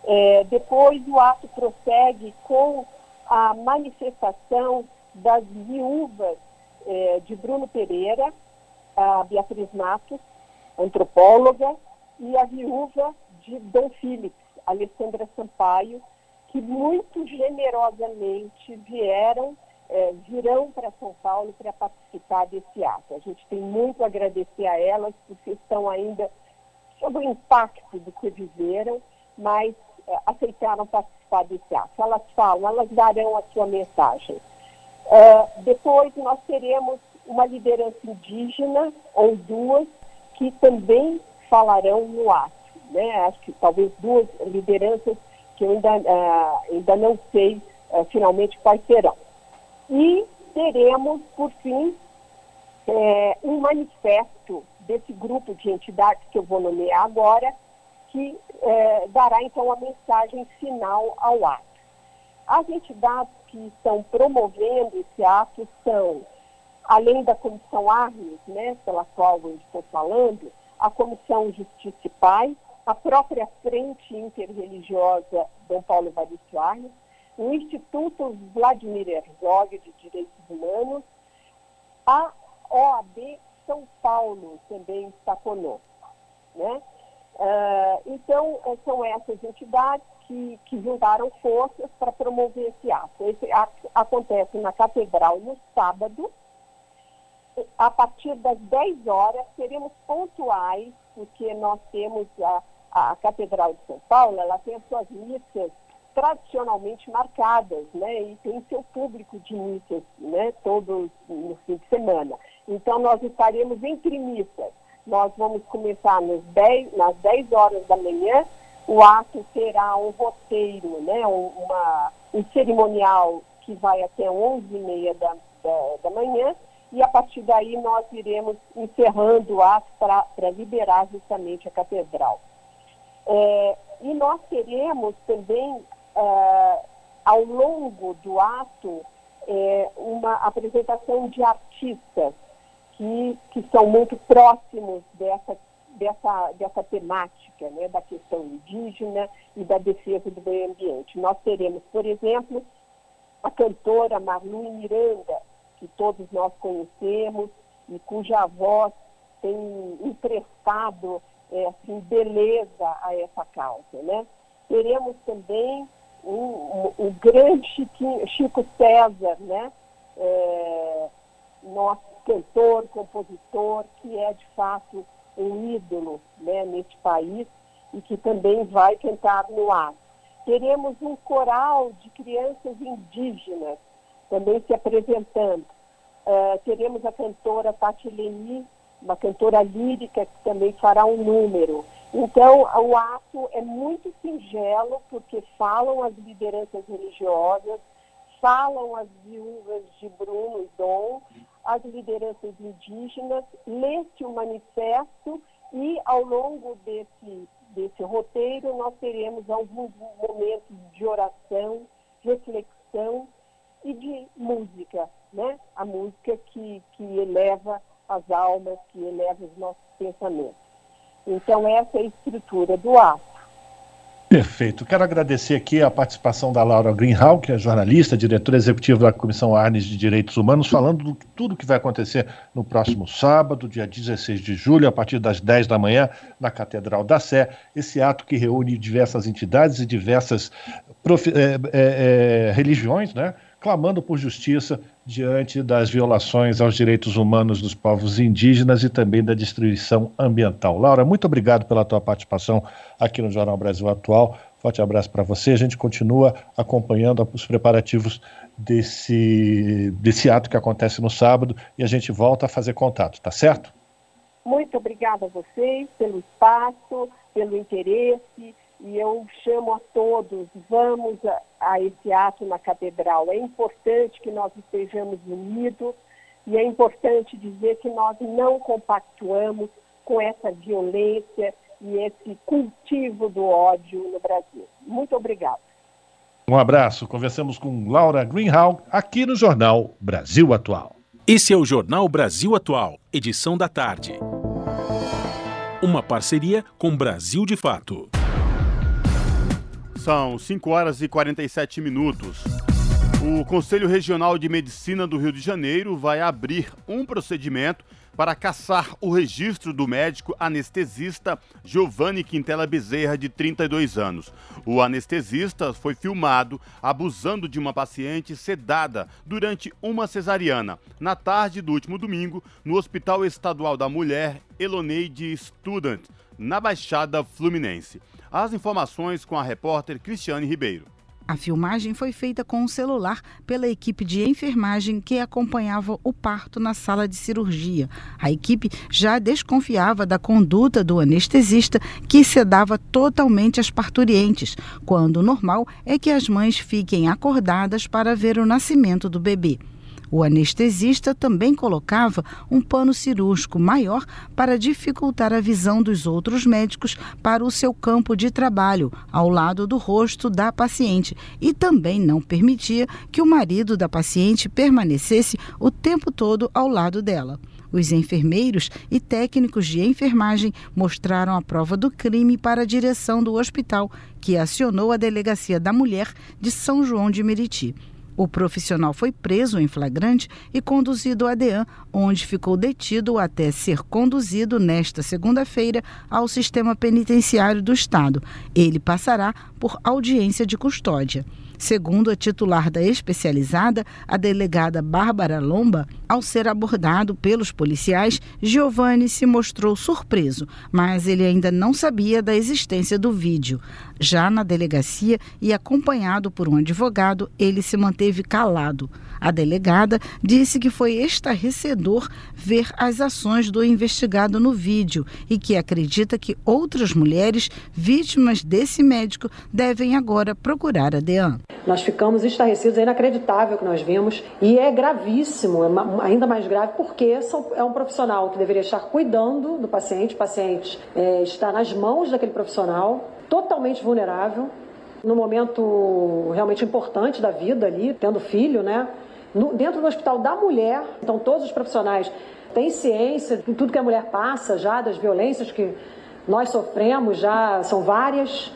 É, depois o ato prossegue com a manifestação das viúvas é, de Bruno Pereira, a Beatriz Matos, antropóloga, e a viúva de Dom Philips, Alessandra Sampaio, que muito generosamente vieram, é, virão para São Paulo para participar desse ato. A gente tem muito a agradecer a elas, porque estão ainda sobre o impacto do que viveram, mas é, aceitaram participar desse ato. Elas falam, elas darão a sua mensagem. Uh, depois nós teremos uma liderança indígena ou duas que também falarão no ato. Né? Acho que talvez duas lideranças que eu ainda, uh, ainda não sei uh, finalmente quais serão. E teremos, por fim, é, um manifesto desse grupo de entidades que eu vou nomear agora, que é, dará então a mensagem final ao ato. As entidades que estão promovendo esse ato são, além da Comissão Armes, né, pela qual eu estou falando, a Comissão Justiça e Paz, a própria Frente Interreligiosa Dom Paulo Evaristo Armes, o Instituto Vladimir Herzog de Direitos Humanos, a OAB São Paulo também está conosco. Né? Uh, então, são essas entidades que, que juntaram forças para promover esse ato. Esse ato acontece na Catedral no sábado. A partir das 10 horas, seremos pontuais porque nós temos a, a Catedral de São Paulo, ela tem as suas missas tradicionalmente marcadas, né? E tem seu público de missas, né? Todos no fim de semana. Então, nós estaremos entre missas. Nós vamos começar nos 10, nas 10 horas da manhã. O ato terá um roteiro, né? Um, uma, um cerimonial que vai até 11h30 da, da, da manhã. E a partir daí nós iremos encerrando o ato para liberar justamente a catedral. É, e nós teremos também uh, ao longo do ato, é, uma apresentação de artistas que, que são muito próximos dessa, dessa, dessa temática, né, da questão indígena e da defesa do meio ambiente. Nós teremos, por exemplo, a cantora Marlu Miranda, que todos nós conhecemos e cuja voz tem emprestado é, assim, beleza a essa causa. Né? Teremos também o, o, grande Chiquinho, Chico César, né? É, nosso cantor, compositor, que é de fato um ídolo né, neste país e que também vai cantar no ar. Teremos um coral de crianças indígenas também se apresentando. Uh, teremos a cantora Tati Leni, uma cantora lírica que também fará um número. Então, o ato é muito singelo, porque falam as lideranças religiosas, falam as viúvas de Bruno e Dom, as lideranças indígenas, lê-se o manifesto e, ao longo desse, desse roteiro, nós teremos alguns momentos de oração, reflexão e de música, né? A música que, que eleva as almas, que eleva os nossos pensamentos. Então, essa é a estrutura do ato. Perfeito. Quero agradecer aqui a participação da Laura Greenhal, que é jornalista, diretora executiva da Comissão Arnes de Direitos Humanos, falando de tudo que vai acontecer no próximo sábado, dia 16 de julho, a partir das 10 da manhã, na Catedral da Sé. Esse ato que reúne diversas entidades e diversas é, é, é, religiões, né? clamando por justiça diante das violações aos direitos humanos dos povos indígenas e também da destruição ambiental. Laura, muito obrigado pela tua participação aqui no Jornal Brasil Atual. Forte abraço para você. A gente continua acompanhando os preparativos desse, desse ato que acontece no sábado e a gente volta a fazer contato, tá certo? Muito obrigada a vocês pelo espaço, pelo interesse e eu chamo a todos, vamos a, a, esse ato na catedral. É importante que nós estejamos unidos e é importante dizer que nós não compactuamos com essa violência e esse cultivo do ódio no Brasil. Muito obrigada. Um abraço. Conversamos com Laura Greenhalgh aqui no Jornal Brasil Atual. Esse é o Jornal Brasil Atual, edição da tarde. Uma parceria com Brasil de Fato. São 5 horas e 47 minutos. O Conselho Regional de Medicina do Rio de Janeiro vai abrir um procedimento para caçar o registro do médico anestesista Giovanni Quintela Bezerra, de 32 anos. O anestesista foi filmado abusando de uma paciente sedada durante uma cesariana, na tarde do último domingo, no Hospital Estadual da Mulher Eloneide Student, na Baixada Fluminense. As informações com a repórter Cristiane Ribeiro. A filmagem foi feita com um celular pela equipe de enfermagem que acompanhava o parto na sala de cirurgia. A equipe já desconfiava da conduta do anestesista, que sedava totalmente as parturientes, quando o normal é que as mães fiquem acordadas para ver o nascimento do bebê. O anestesista também colocava um pano cirúrgico maior para dificultar a visão dos outros médicos para o seu campo de trabalho, ao lado do rosto da paciente, e também não permitia que o marido da paciente permanecesse o tempo todo ao lado dela. Os enfermeiros e técnicos de enfermagem mostraram a prova do crime para a direção do hospital, que acionou a Delegacia da Mulher de São João de Meriti. O profissional foi preso em flagrante e conduzido a DEAN, onde ficou detido até ser conduzido nesta segunda-feira ao sistema penitenciário do Estado. Ele passará por audiência de custódia. Segundo a titular da especializada, a delegada Bárbara Lomba, ao ser abordado pelos policiais, Giovanni se mostrou surpreso, mas ele ainda não sabia da existência do vídeo. Já na delegacia e acompanhado por um advogado, ele se manteve calado. A delegada disse que foi estarrecedor ver as ações do investigado no vídeo e que acredita que outras mulheres vítimas desse médico devem agora procurar a DEAN. Nós ficamos estarrecidos, é inacreditável o que nós vimos e é gravíssimo, é ainda mais grave porque é um profissional que deveria estar cuidando do paciente, o paciente é, está nas mãos daquele profissional, totalmente vulnerável, no momento realmente importante da vida ali, tendo filho, né? No, dentro do hospital da mulher, então todos os profissionais têm ciência de tudo que a mulher passa já, das violências que nós sofremos já, são várias.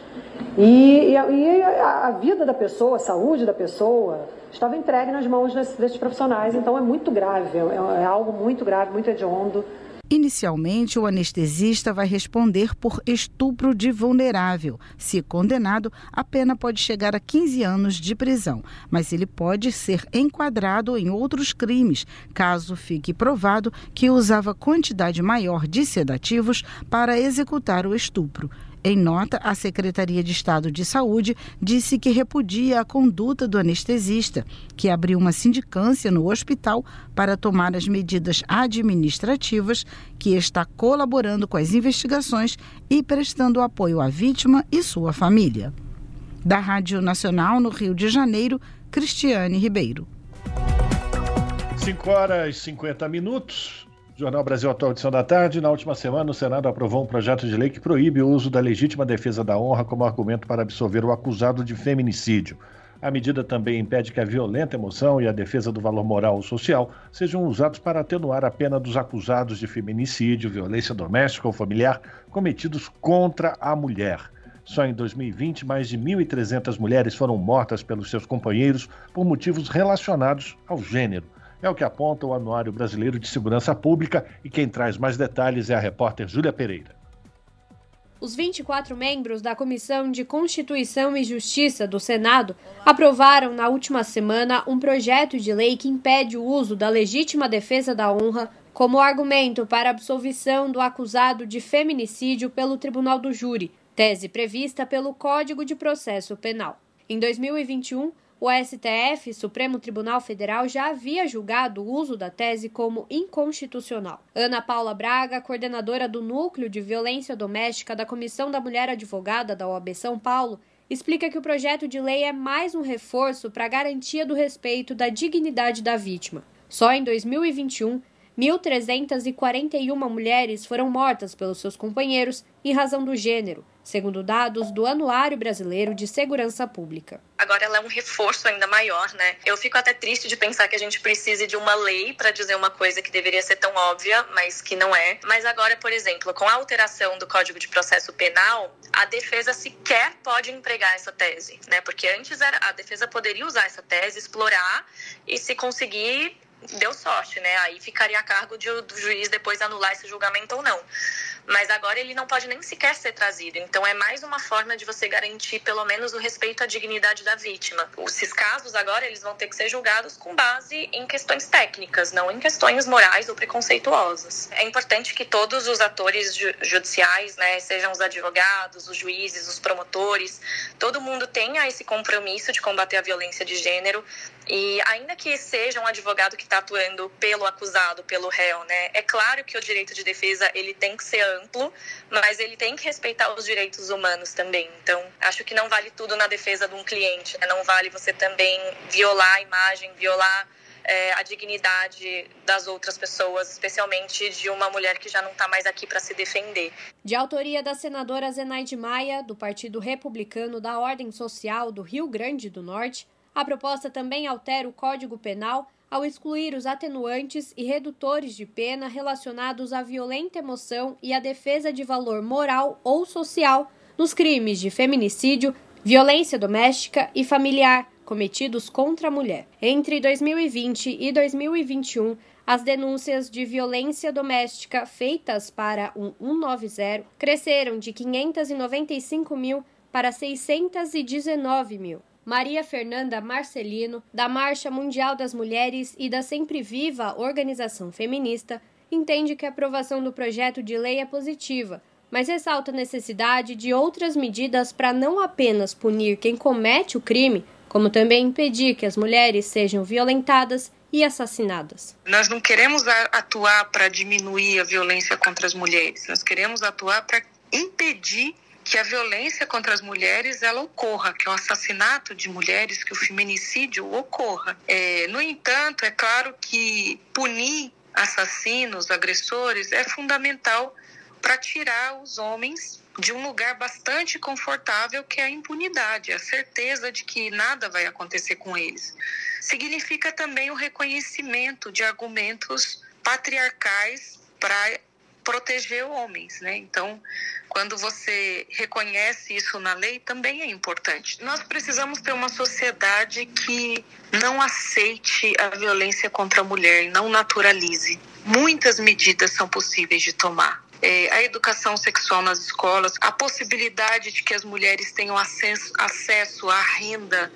E, e, e a, vida da pessoa, a saúde da pessoa, estava entregue nas mãos desses, desses profissionais. Então é muito grave, é, é algo muito grave, muito hediondo. Inicialmente, o anestesista vai responder por estupro de vulnerável. Se condenado, a pena pode chegar a 15 anos de prisão, mas ele pode ser enquadrado em outros crimes, caso fique provado que usava quantidade maior de sedativos para executar o estupro. Em nota, a Secretaria de Estado de Saúde disse que repudia a conduta do anestesista, que abriu uma sindicância no hospital para tomar as medidas administrativas, que está colaborando com as investigações e prestando apoio à vítima e sua família. Da Rádio Nacional no Rio de Janeiro, Cristiane Ribeiro. 5 horas e 50 minutos. Jornal Brasil Atual, edição da tarde. Na última semana, o Senado aprovou um projeto de lei que proíbe o uso da legítima defesa da honra como argumento para absolver o acusado de feminicídio. A medida também impede que a violenta emoção e a defesa do valor moral ou social sejam usados para atenuar a pena dos acusados de feminicídio, violência doméstica ou familiar cometidos contra a mulher. Só em 2020, mais de 1.300 mulheres foram mortas pelos seus companheiros por motivos relacionados ao gênero. É o que aponta o Anuário Brasileiro de Segurança Pública e quem traz mais detalhes é a repórter Júlia Pereira. Os 24 membros da Comissão de Constituição e Justiça do Senado aprovaram na última semana um projeto de lei que impede o uso da legítima defesa da honra como argumento para absolvição do acusado de feminicídio pelo Tribunal do Júri, tese prevista pelo Código de Processo Penal. Em 2021, o STF, Supremo Tribunal Federal, já havia julgado o uso da tese como inconstitucional. Ana Paula Braga, coordenadora do Núcleo de Violência Doméstica da Comissão da Mulher Advogada da OAB São Paulo, explica que o projeto de lei é mais um reforço para a garantia do respeito da dignidade da vítima. Só em 2021, 1.341 mulheres foram mortas pelos seus companheiros em razão do gênero, segundo dados do Anuário Brasileiro de Segurança Pública. Agora ela é um reforço ainda maior, né? Eu fico até triste de pensar que a gente precise de uma lei para dizer uma coisa que deveria ser tão óbvia, mas que não é. Mas agora, por exemplo, com a alteração do Código de Processo Penal, a defesa sequer pode empregar essa tese, né? Porque antes era, a defesa poderia usar essa tese, explorar e se conseguir deu sorte, né? Aí ficaria a cargo de, do juiz depois anular esse julgamento ou não mas agora ele não pode nem sequer ser trazido. Então é mais uma forma de você garantir pelo menos o respeito à dignidade da vítima. Esses casos agora eles vão ter que ser julgados com base em questões técnicas, não em questões morais ou preconceituosas. É importante que todos os atores judiciais, né, sejam os advogados, os juízes, os promotores, todo mundo tenha esse compromisso de combater a violência de gênero e ainda que seja um advogado que está atuando pelo acusado, pelo réu, né, é claro que o direito de defesa ele tem que ser amplo, mas ele tem que respeitar os direitos humanos também. Então, acho que não vale tudo na defesa de um cliente, né? não vale você também violar a imagem, violar é, a dignidade das outras pessoas, especialmente de uma mulher que já não está mais aqui para se defender. De autoria da senadora Zenaide Maia, do Partido Republicano da Ordem Social do Rio Grande do Norte, a proposta também altera o Código Penal ao excluir os atenuantes e redutores de pena relacionados à violenta emoção e à defesa de valor moral ou social nos crimes de feminicídio, violência doméstica e familiar cometidos contra a mulher. Entre 2020 e 2021, as denúncias de violência doméstica feitas para um 190 cresceram de 595 mil para 619 mil. Maria Fernanda Marcelino, da Marcha Mundial das Mulheres e da Sempre Viva Organização Feminista, entende que a aprovação do projeto de lei é positiva, mas ressalta a necessidade de outras medidas para não apenas punir quem comete o crime, como também impedir que as mulheres sejam violentadas e assassinadas. Nós não queremos atuar para diminuir a violência contra as mulheres, nós queremos atuar para impedir que a violência contra as mulheres ela ocorra, que o assassinato de mulheres, que o feminicídio ocorra. É, no entanto, é claro que punir assassinos, agressores, é fundamental para tirar os homens de um lugar bastante confortável que é a impunidade, a certeza de que nada vai acontecer com eles. Significa também o reconhecimento de argumentos patriarcais para proteger homens, né? Então, quando você reconhece isso na lei, também é importante. Nós precisamos ter uma sociedade que não aceite a violência contra a mulher, não naturalize. Muitas medidas são possíveis de tomar é, a educação sexual nas escolas, a possibilidade de que as mulheres tenham acesso, acesso à renda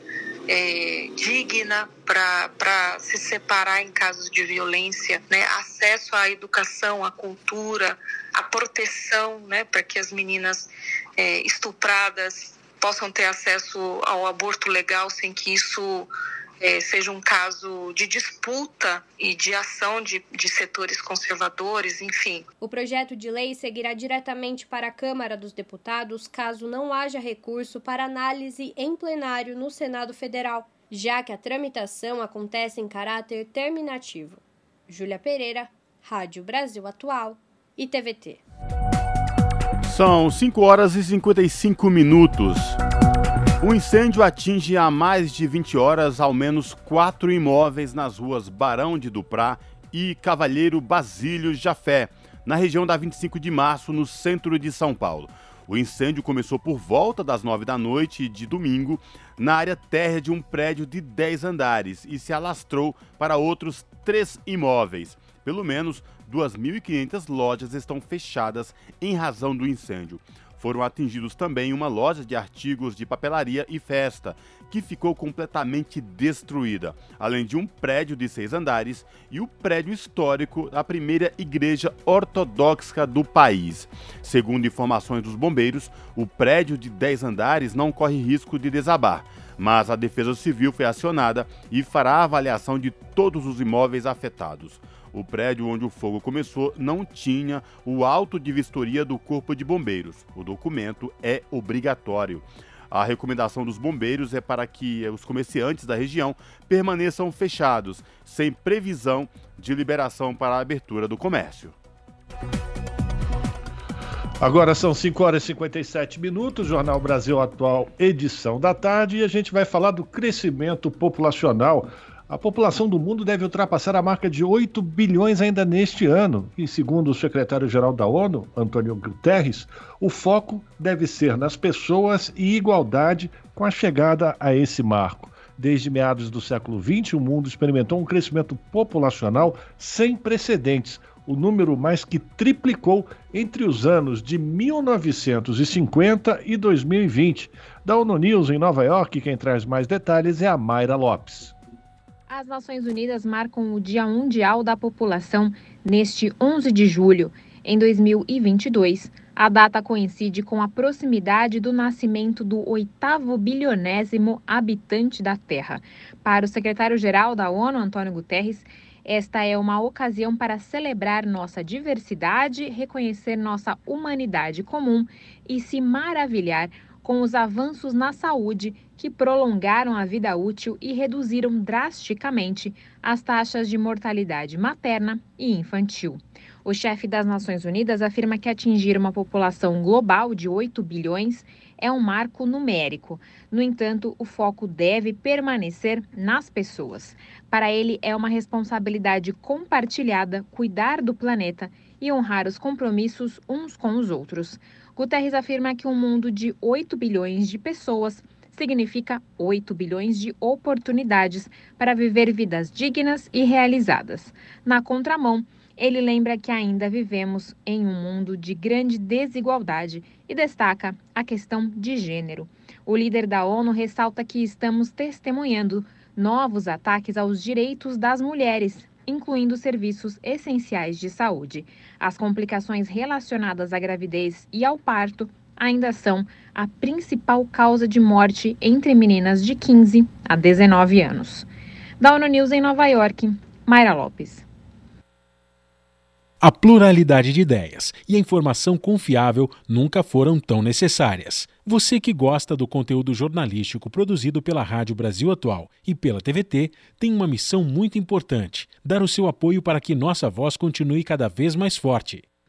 é, digna para se separar em casos de violência, né? acesso à educação, à cultura, à proteção, né? para que as meninas é, estupradas possam ter acesso ao aborto legal sem que isso é, seja um caso de disputa e de ação de, de setores conservadores, enfim. O projeto de lei seguirá diretamente para a Câmara dos Deputados caso não haja recurso para análise em plenário no Senado Federal, já que a tramitação acontece em caráter terminativo. Júlia Pereira, Rádio Brasil Atual e TVT. São 5 horas e 55 minutos. O incêndio atinge há mais de 20 horas ao menos quatro imóveis nas ruas Barão de Duprá e Cavalheiro Basílio Jafé, na região da 25 de março, no centro de São Paulo. O incêndio começou por volta das 9 da noite de domingo na área térrea de um prédio de 10 andares e se alastrou para outros três imóveis. Pelo menos 2.500 lojas estão fechadas em razão do incêndio. Foram atingidos também uma loja de artigos de papelaria e festa, que ficou completamente destruída, além de um prédio de seis andares e o prédio histórico da primeira igreja ortodoxa do país. Segundo informações dos bombeiros, o prédio de dez andares não corre risco de desabar, mas a Defesa Civil foi acionada e fará avaliação de todos os imóveis afetados. O prédio onde o fogo começou não tinha o auto de vistoria do Corpo de Bombeiros. O documento é obrigatório. A recomendação dos bombeiros é para que os comerciantes da região permaneçam fechados, sem previsão de liberação para a abertura do comércio. Agora são 5 horas e 57 minutos, Jornal Brasil Atual, edição da tarde, e a gente vai falar do crescimento populacional a população do mundo deve ultrapassar a marca de 8 bilhões ainda neste ano. E segundo o secretário-geral da ONU, Antônio Guterres, o foco deve ser nas pessoas e igualdade com a chegada a esse marco. Desde meados do século XX, o mundo experimentou um crescimento populacional sem precedentes. O número mais que triplicou entre os anos de 1950 e 2020. Da ONU News em Nova York, quem traz mais detalhes é a Mayra Lopes. As Nações Unidas marcam o Dia Mundial da População neste 11 de julho. Em 2022, a data coincide com a proximidade do nascimento do oitavo bilionésimo habitante da Terra. Para o secretário-geral da ONU, Antônio Guterres, esta é uma ocasião para celebrar nossa diversidade, reconhecer nossa humanidade comum e se maravilhar com os avanços na saúde que prolongaram a vida útil e reduziram drasticamente as taxas de mortalidade materna e infantil. O chefe das Nações Unidas afirma que atingir uma população global de 8 bilhões é um marco numérico. No entanto, o foco deve permanecer nas pessoas. Para ele, é uma responsabilidade compartilhada cuidar do planeta e honrar os compromissos uns com os outros. Guterres afirma que um mundo de 8 bilhões de pessoas significa 8 bilhões de oportunidades para viver vidas dignas e realizadas. Na contramão, ele lembra que ainda vivemos em um mundo de grande desigualdade e destaca a questão de gênero. O líder da ONU ressalta que estamos testemunhando novos ataques aos direitos das mulheres, incluindo serviços essenciais de saúde. As complicações relacionadas à gravidez e ao parto ainda são a principal causa de morte entre meninas de 15 a 19 anos. Da ONU News em Nova York, Mayra Lopes. A pluralidade de ideias e a informação confiável nunca foram tão necessárias. Você que gosta do conteúdo jornalístico produzido pela Rádio Brasil Atual e pela TVT tem uma missão muito importante: dar o seu apoio para que nossa voz continue cada vez mais forte.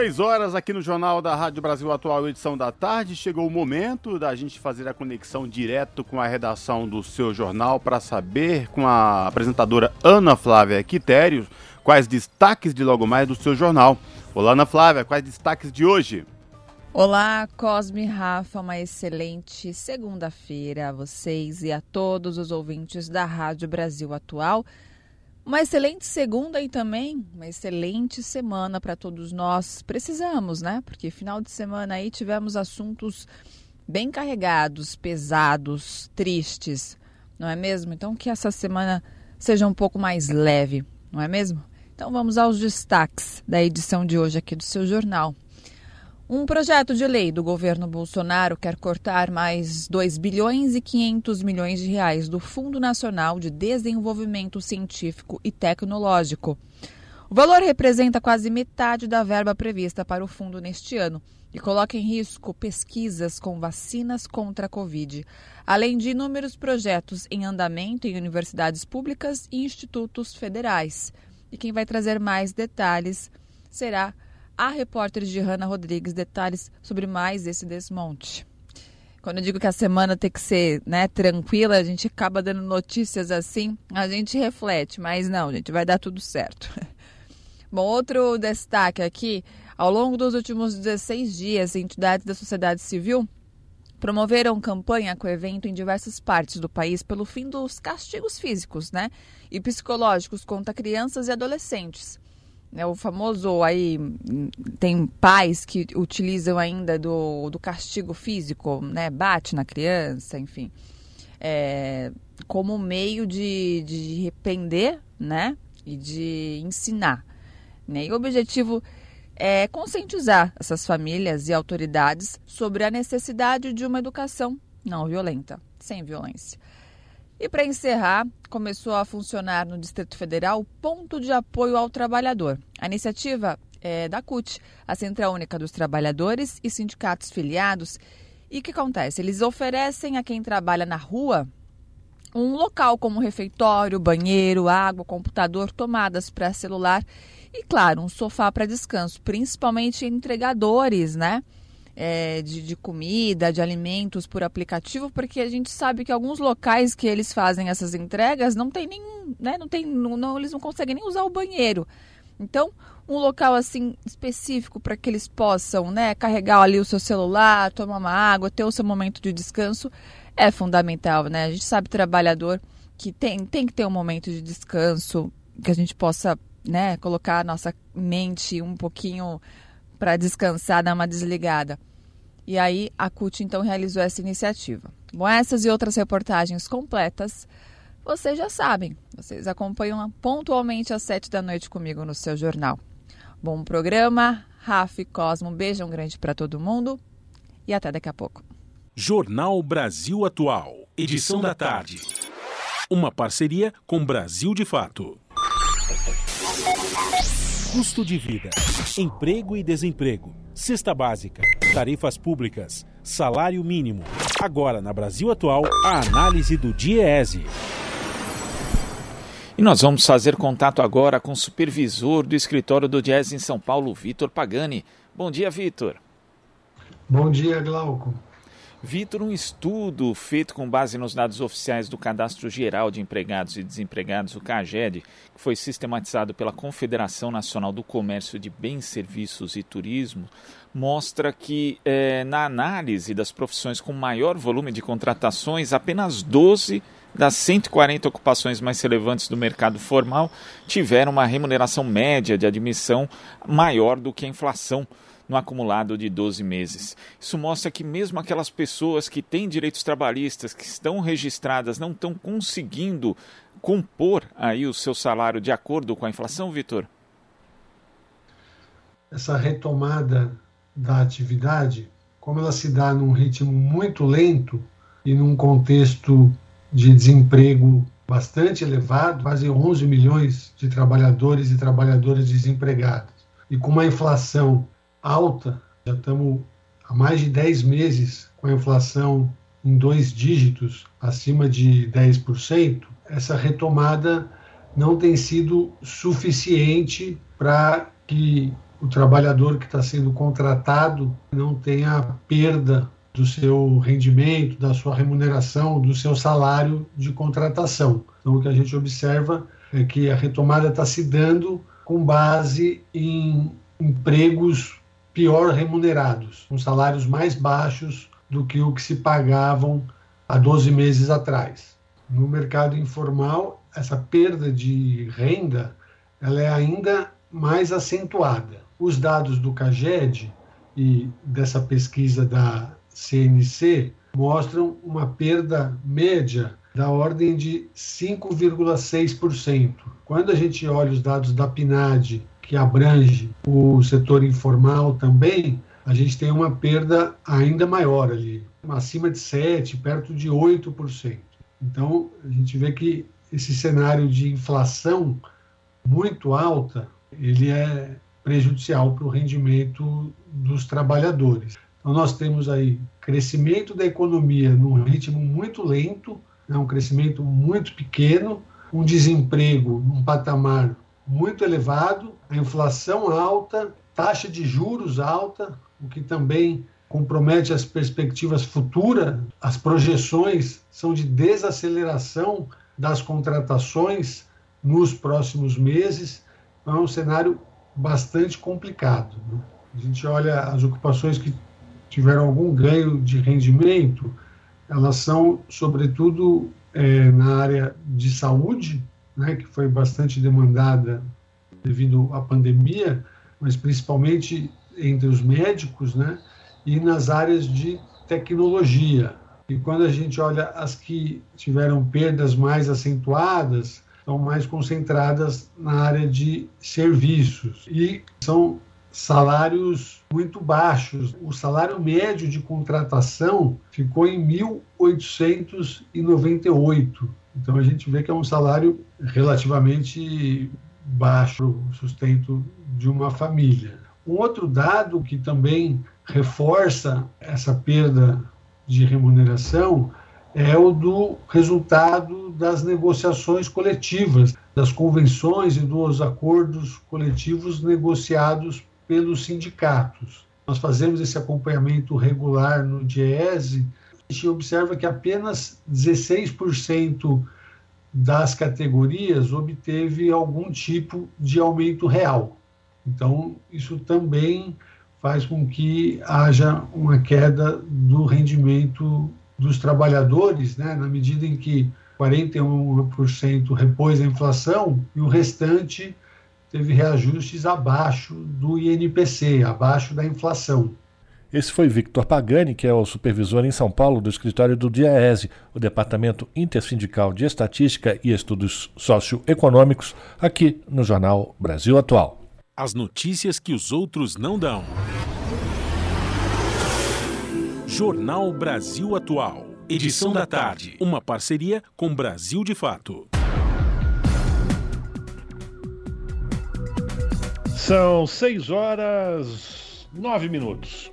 Seis horas aqui no Jornal da Rádio Brasil Atual, edição da tarde. Chegou o momento da gente fazer a conexão direto com a redação do seu jornal para saber com a apresentadora Ana Flávia Quitério quais destaques de logo mais do seu jornal. Olá, Ana Flávia, quais destaques de hoje? Olá, Cosme Rafa, uma excelente segunda-feira a vocês e a todos os ouvintes da Rádio Brasil Atual. Uma excelente segunda e também uma excelente semana para todos nós. Precisamos, né? Porque final de semana aí tivemos assuntos bem carregados, pesados, tristes, não é mesmo? Então que essa semana seja um pouco mais leve, não é mesmo? Então vamos aos destaques da edição de hoje aqui do seu jornal. Um projeto de lei do governo Bolsonaro quer cortar mais 2 bilhões e 500 milhões de reais do Fundo Nacional de Desenvolvimento Científico e Tecnológico. O valor representa quase metade da verba prevista para o fundo neste ano e coloca em risco pesquisas com vacinas contra a Covid, além de inúmeros projetos em andamento em universidades públicas e institutos federais. E quem vai trazer mais detalhes será a repórter Gihanna Rodrigues detalhes sobre mais esse desmonte. Quando eu digo que a semana tem que ser né, tranquila, a gente acaba dando notícias assim, a gente reflete, mas não, gente, vai dar tudo certo. Bom, outro destaque aqui: ao longo dos últimos 16 dias, entidades da sociedade civil promoveram campanha com evento em diversas partes do país pelo fim dos castigos físicos né, e psicológicos contra crianças e adolescentes. É o famoso aí tem pais que utilizam ainda do, do castigo físico, né? Bate na criança, enfim. É, como meio de, de repreender, né? E de ensinar. Né? E o objetivo é conscientizar essas famílias e autoridades sobre a necessidade de uma educação não violenta, sem violência. E para encerrar, começou a funcionar no Distrito Federal o Ponto de Apoio ao Trabalhador. A iniciativa é da CUT, a Central Única dos Trabalhadores e sindicatos filiados. E o que acontece? Eles oferecem a quem trabalha na rua um local como refeitório, banheiro, água, computador, tomadas para celular e, claro, um sofá para descanso, principalmente entregadores, né? É, de, de, comida, de alimentos por aplicativo, porque a gente sabe que alguns locais que eles fazem essas entregas não tem nenhum, né, não tem, não, não, eles não conseguem nem usar o banheiro. Então, um local assim específico para que eles possam, né, carregar ali o seu celular, tomar uma água, ter o seu momento de descanso, é fundamental, né? A gente sabe trabalhador que tem, tem que ter um momento de descanso, que a gente possa, né, colocar a nossa mente um pouquinho para descansar, dar uma desligada. E aí a CUT então realizou essa iniciativa. Bom, essas e outras reportagens completas, vocês já sabem. Vocês acompanham pontualmente às sete da noite comigo no seu jornal. Bom programa, Rafa Cosmo, um beijão grande para todo mundo e até daqui a pouco. Jornal Brasil Atual, edição da tarde. Uma parceria com Brasil de Fato. Custo de vida, emprego e desemprego, cesta básica, tarifas públicas, salário mínimo. Agora, na Brasil Atual, a análise do DIEESE. E nós vamos fazer contato agora com o supervisor do escritório do Jazz em São Paulo, Vitor Pagani. Bom dia, Vitor. Bom dia, Glauco. Vitor, um estudo feito com base nos dados oficiais do Cadastro Geral de Empregados e Desempregados, o CAGED, que foi sistematizado pela Confederação Nacional do Comércio de Bens, Serviços e Turismo, mostra que eh, na análise das profissões com maior volume de contratações, apenas 12 das 140 ocupações mais relevantes do mercado formal tiveram uma remuneração média de admissão maior do que a inflação no acumulado de 12 meses. Isso mostra que mesmo aquelas pessoas que têm direitos trabalhistas, que estão registradas, não estão conseguindo compor aí o seu salário de acordo com a inflação, Vitor? Essa retomada da atividade, como ela se dá num ritmo muito lento e num contexto de desemprego bastante elevado, quase 11 milhões de trabalhadores e trabalhadoras desempregados, e com uma inflação alta, já estamos há mais de 10 meses com a inflação em dois dígitos, acima de 10%, essa retomada não tem sido suficiente para que o trabalhador que está sendo contratado não tenha perda do seu rendimento, da sua remuneração, do seu salário de contratação. Então, o que a gente observa é que a retomada está se dando com base em empregos pior remunerados, com salários mais baixos do que o que se pagavam há 12 meses atrás. No mercado informal, essa perda de renda ela é ainda mais acentuada. Os dados do CAGED e dessa pesquisa da CNC mostram uma perda média da ordem de 5,6%. Quando a gente olha os dados da PNAD que abrange o setor informal também, a gente tem uma perda ainda maior ali, acima de 7%, perto de 8%. Então, a gente vê que esse cenário de inflação muito alta, ele é prejudicial para o rendimento dos trabalhadores. Então, nós temos aí crescimento da economia num ritmo muito lento, né, um crescimento muito pequeno, um desemprego num patamar muito elevado, a inflação alta, taxa de juros alta, o que também compromete as perspectivas futuras. As projeções são de desaceleração das contratações nos próximos meses. Então, é um cenário bastante complicado. Né? A gente olha as ocupações que tiveram algum ganho de rendimento, elas são, sobretudo, é, na área de saúde, né, que foi bastante demandada devido à pandemia, mas principalmente entre os médicos, né, e nas áreas de tecnologia. E quando a gente olha as que tiveram perdas mais acentuadas, estão mais concentradas na área de serviços e são salários muito baixos. O salário médio de contratação ficou em 1.898 então a gente vê que é um salário relativamente baixo o sustento de uma família. Um outro dado que também reforça essa perda de remuneração é o do resultado das negociações coletivas, das convenções e dos acordos coletivos negociados pelos sindicatos. Nós fazemos esse acompanhamento regular no DIESE gente observa que apenas 16% das categorias obteve algum tipo de aumento real. Então, isso também faz com que haja uma queda do rendimento dos trabalhadores, né, na medida em que 41% repôs a inflação e o restante teve reajustes abaixo do INPC, abaixo da inflação. Esse foi Victor Pagani, que é o supervisor em São Paulo do escritório do DIAESE, o Departamento Intersindical de Estatística e Estudos Socioeconômicos, aqui no jornal Brasil Atual. As notícias que os outros não dão. Jornal Brasil Atual. Edição da tarde. Uma parceria com Brasil de Fato. São 6 horas 9 minutos.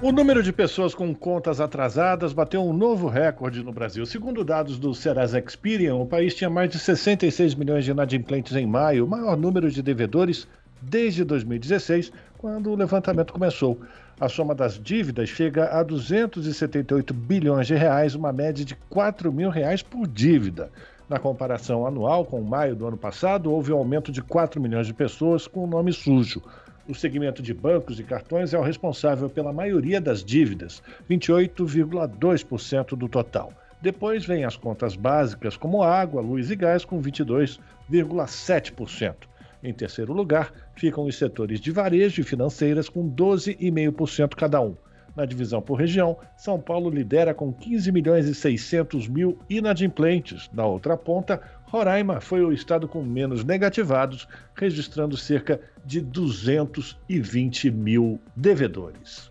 O número de pessoas com contas atrasadas bateu um novo recorde no Brasil. Segundo dados do Serasa Experian, o país tinha mais de 66 milhões de inadimplentes em maio, o maior número de devedores desde 2016, quando o levantamento começou. A soma das dívidas chega a 278 bilhões de reais, uma média de 4 mil reais por dívida. Na comparação anual com maio do ano passado, houve um aumento de 4 milhões de pessoas com o nome sujo. O segmento de bancos e cartões é o responsável pela maioria das dívidas, 28,2% do total. Depois vem as contas básicas como água, luz e gás, com 22,7%. Em terceiro lugar, ficam os setores de varejo e financeiras, com 12,5% cada um. Na divisão por região, São Paulo lidera com 15 milhões e 600 mil inadimplentes. Na outra ponta, Roraima foi o estado com menos negativados, registrando cerca de 220 mil devedores.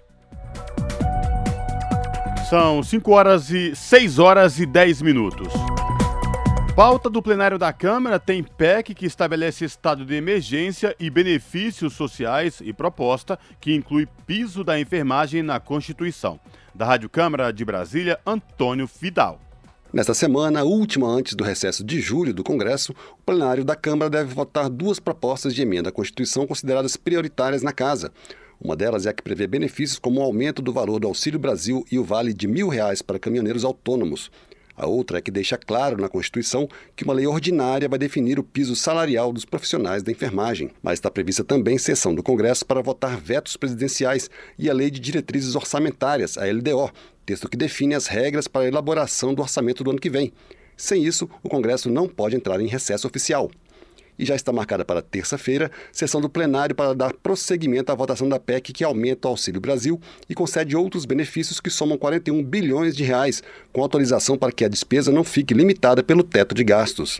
São 5 horas e 6 horas e 10 minutos. Pauta do plenário da Câmara tem PEC que estabelece estado de emergência e benefícios sociais e proposta que inclui piso da enfermagem na Constituição. Da Rádio Câmara de Brasília, Antônio Fidal. Nesta semana, última antes do recesso de julho do Congresso, o plenário da Câmara deve votar duas propostas de emenda à Constituição consideradas prioritárias na Casa. Uma delas é a que prevê benefícios como o aumento do valor do Auxílio Brasil e o vale de mil reais para caminhoneiros autônomos. A outra é que deixa claro na Constituição que uma lei ordinária vai definir o piso salarial dos profissionais da enfermagem. Mas está prevista também sessão do Congresso para votar vetos presidenciais e a Lei de Diretrizes Orçamentárias, a LDO, texto que define as regras para a elaboração do orçamento do ano que vem. Sem isso, o Congresso não pode entrar em recesso oficial. E já está marcada para terça-feira sessão do plenário para dar prosseguimento à votação da PEC que aumenta o Auxílio Brasil e concede outros benefícios que somam 41 bilhões de reais, com autorização para que a despesa não fique limitada pelo teto de gastos.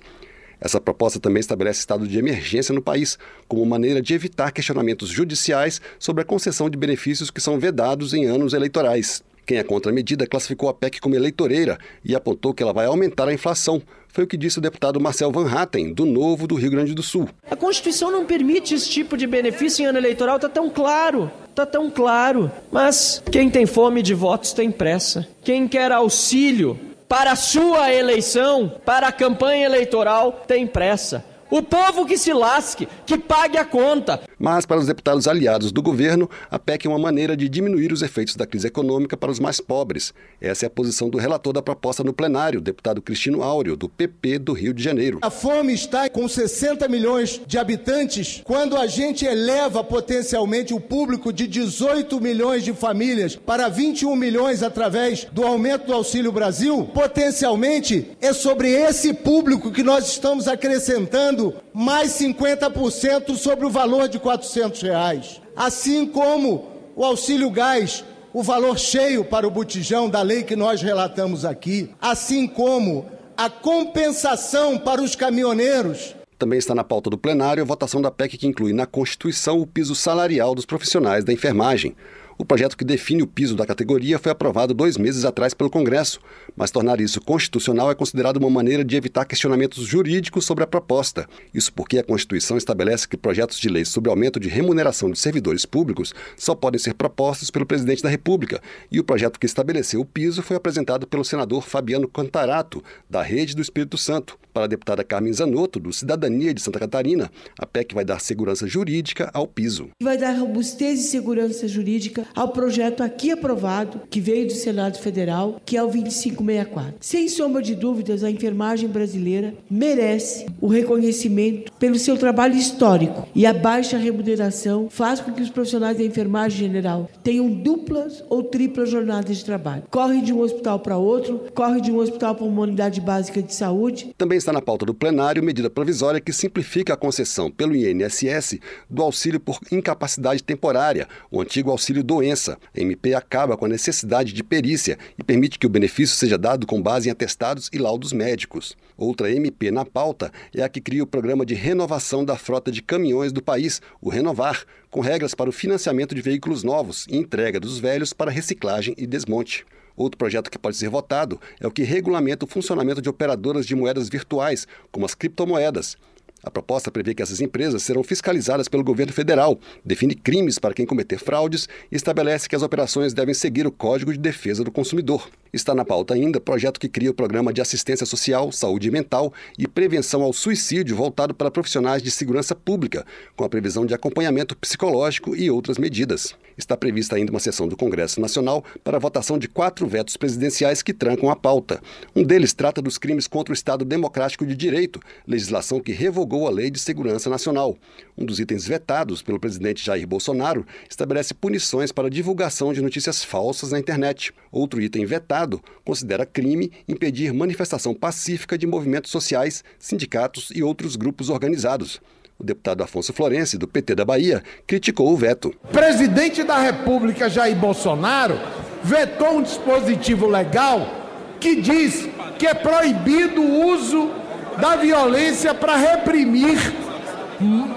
Essa proposta também estabelece estado de emergência no país, como maneira de evitar questionamentos judiciais sobre a concessão de benefícios que são vedados em anos eleitorais. Quem é contra a medida classificou a PEC como eleitoreira e apontou que ela vai aumentar a inflação. Foi o que disse o deputado Marcel Van Hatten, do Novo do Rio Grande do Sul. A Constituição não permite esse tipo de benefício em ano eleitoral, está tão claro. Está tão claro. Mas quem tem fome de votos tem pressa. Quem quer auxílio para a sua eleição, para a campanha eleitoral, tem pressa. O povo que se lasque, que pague a conta. Mas, para os deputados aliados do governo, a PEC é uma maneira de diminuir os efeitos da crise econômica para os mais pobres. Essa é a posição do relator da proposta no plenário, deputado Cristino Áureo, do PP do Rio de Janeiro. A fome está com 60 milhões de habitantes. Quando a gente eleva potencialmente o público de 18 milhões de famílias para 21 milhões através do aumento do Auxílio Brasil, potencialmente é sobre esse público que nós estamos acrescentando mais 50% sobre o valor de 400 reais. Assim como o auxílio gás, o valor cheio para o botijão da lei que nós relatamos aqui, assim como a compensação para os caminhoneiros. Também está na pauta do plenário a votação da PEC que inclui na Constituição o piso salarial dos profissionais da enfermagem. O projeto que define o piso da categoria foi aprovado dois meses atrás pelo Congresso, mas tornar isso constitucional é considerado uma maneira de evitar questionamentos jurídicos sobre a proposta. Isso porque a Constituição estabelece que projetos de lei sobre aumento de remuneração de servidores públicos só podem ser propostos pelo presidente da República, e o projeto que estabeleceu o piso foi apresentado pelo senador Fabiano Cantarato, da Rede do Espírito Santo. Para a deputada Carmen Zanotto, do Cidadania de Santa Catarina, a PEC vai dar segurança jurídica ao piso. Vai dar robustez e segurança jurídica ao projeto aqui aprovado, que veio do Senado Federal, que é o 2564. Sem sombra de dúvidas, a enfermagem brasileira merece o reconhecimento pelo seu trabalho histórico e a baixa remuneração faz com que os profissionais da enfermagem general tenham duplas ou triplas jornadas de trabalho. Corre de um hospital para outro, corre de um hospital para uma unidade básica de saúde. Também está na pauta do plenário medida provisória que simplifica a concessão pelo INSS do auxílio por incapacidade temporária, o antigo auxílio doença. A MP acaba com a necessidade de perícia e permite que o benefício seja dado com base em atestados e laudos médicos. Outra MP na pauta é a que cria o programa de renovação da frota de caminhões do país, o Renovar, com regras para o financiamento de veículos novos e entrega dos velhos para reciclagem e desmonte. Outro projeto que pode ser votado é o que regulamenta o funcionamento de operadoras de moedas virtuais, como as criptomoedas. A proposta prevê que essas empresas serão fiscalizadas pelo governo federal, define crimes para quem cometer fraudes e estabelece que as operações devem seguir o Código de Defesa do Consumidor. Está na pauta ainda projeto que cria o Programa de Assistência Social, Saúde Mental e Prevenção ao Suicídio voltado para profissionais de segurança pública, com a previsão de acompanhamento psicológico e outras medidas. Está prevista ainda uma sessão do Congresso Nacional para a votação de quatro vetos presidenciais que trancam a pauta. Um deles trata dos crimes contra o Estado Democrático de Direito, legislação que revogou a Lei de Segurança Nacional. Um dos itens vetados pelo presidente Jair Bolsonaro estabelece punições para divulgação de notícias falsas na internet. Outro item vetado considera crime impedir manifestação pacífica de movimentos sociais, sindicatos e outros grupos organizados. O deputado Afonso Florense, do PT da Bahia, criticou o veto. Presidente da República Jair Bolsonaro vetou um dispositivo legal que diz que é proibido o uso da violência para reprimir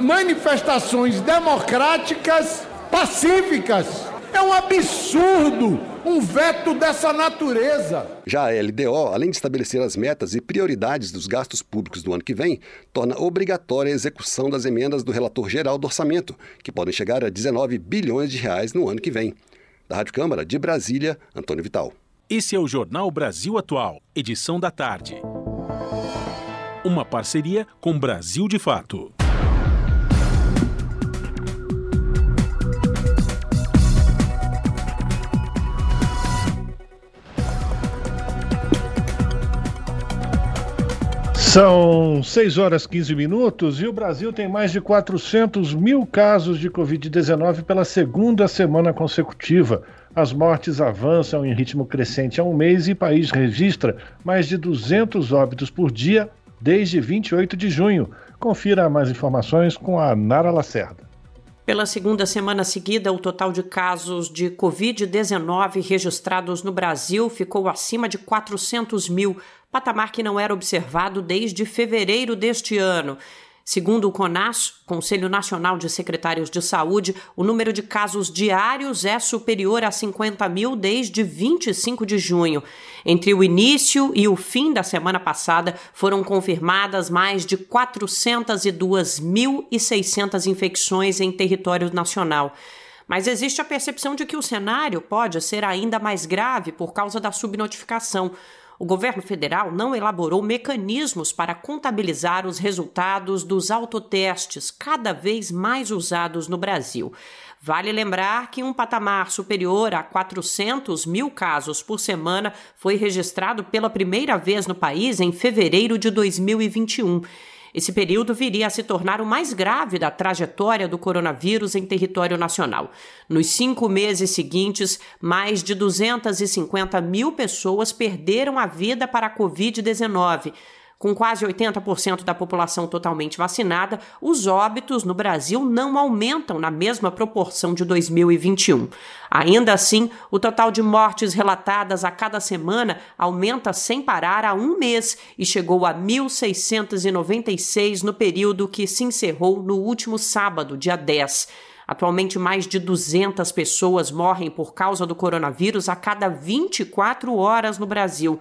manifestações democráticas pacíficas. É um absurdo um veto dessa natureza. Já a LDO, além de estabelecer as metas e prioridades dos gastos públicos do ano que vem, torna obrigatória a execução das emendas do relator geral do orçamento, que podem chegar a 19 bilhões de reais no ano que vem. Da Rádio Câmara de Brasília, Antônio Vital. Esse é o Jornal Brasil Atual, edição da tarde. Uma parceria com Brasil de Fato. São 6 horas 15 minutos e o Brasil tem mais de 400 mil casos de Covid-19 pela segunda semana consecutiva. As mortes avançam em ritmo crescente há um mês e o país registra mais de 200 óbitos por dia desde 28 de junho. Confira mais informações com a Nara Lacerda. Pela segunda semana seguida, o total de casos de Covid-19 registrados no Brasil ficou acima de 400 mil, patamar que não era observado desde fevereiro deste ano. Segundo o CONAS, Conselho Nacional de Secretários de Saúde, o número de casos diários é superior a 50 mil desde 25 de junho. Entre o início e o fim da semana passada, foram confirmadas mais de 402.600 infecções em território nacional. Mas existe a percepção de que o cenário pode ser ainda mais grave por causa da subnotificação o governo federal não elaborou mecanismos para contabilizar os resultados dos autotestes, cada vez mais usados no Brasil. Vale lembrar que um patamar superior a 400 mil casos por semana foi registrado pela primeira vez no país em fevereiro de 2021. Esse período viria a se tornar o mais grave da trajetória do coronavírus em território nacional. Nos cinco meses seguintes, mais de 250 mil pessoas perderam a vida para a Covid-19. Com quase 80% da população totalmente vacinada, os óbitos no Brasil não aumentam na mesma proporção de 2021. Ainda assim, o total de mortes relatadas a cada semana aumenta sem parar há um mês e chegou a 1.696 no período que se encerrou no último sábado, dia 10. Atualmente, mais de 200 pessoas morrem por causa do coronavírus a cada 24 horas no Brasil.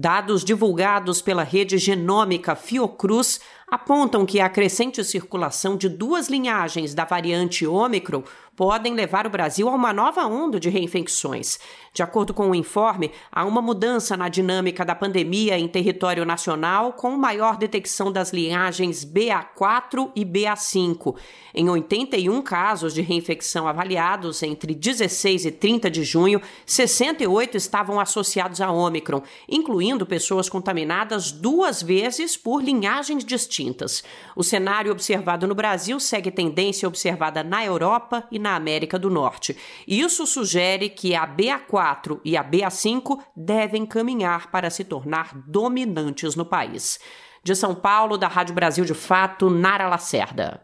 Dados divulgados pela rede genômica Fiocruz apontam que a crescente circulação de duas linhagens da variante Ômicron podem levar o Brasil a uma nova onda de reinfecções. De acordo com o informe, há uma mudança na dinâmica da pandemia em território nacional, com maior detecção das linhagens BA4 e BA5. Em 81 casos de reinfecção avaliados entre 16 e 30 de junho, 68 estavam associados a Ômicron, incluindo pessoas contaminadas duas vezes por linhagens distintas. O cenário observado no Brasil segue tendência observada na Europa e na na América do Norte. Isso sugere que a BA4 e a BA5 devem caminhar para se tornar dominantes no país. De São Paulo, da Rádio Brasil de Fato, Nara Lacerda.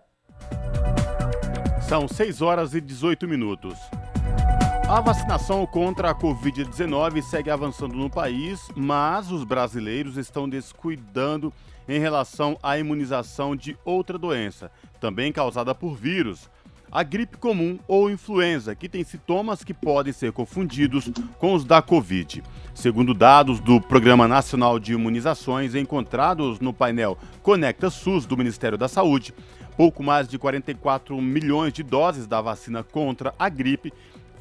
São 6 horas e 18 minutos. A vacinação contra a Covid-19 segue avançando no país, mas os brasileiros estão descuidando em relação à imunização de outra doença, também causada por vírus, a gripe comum ou influenza, que tem sintomas que podem ser confundidos com os da Covid. Segundo dados do Programa Nacional de Imunizações encontrados no painel Conecta SUS do Ministério da Saúde, pouco mais de 44 milhões de doses da vacina contra a gripe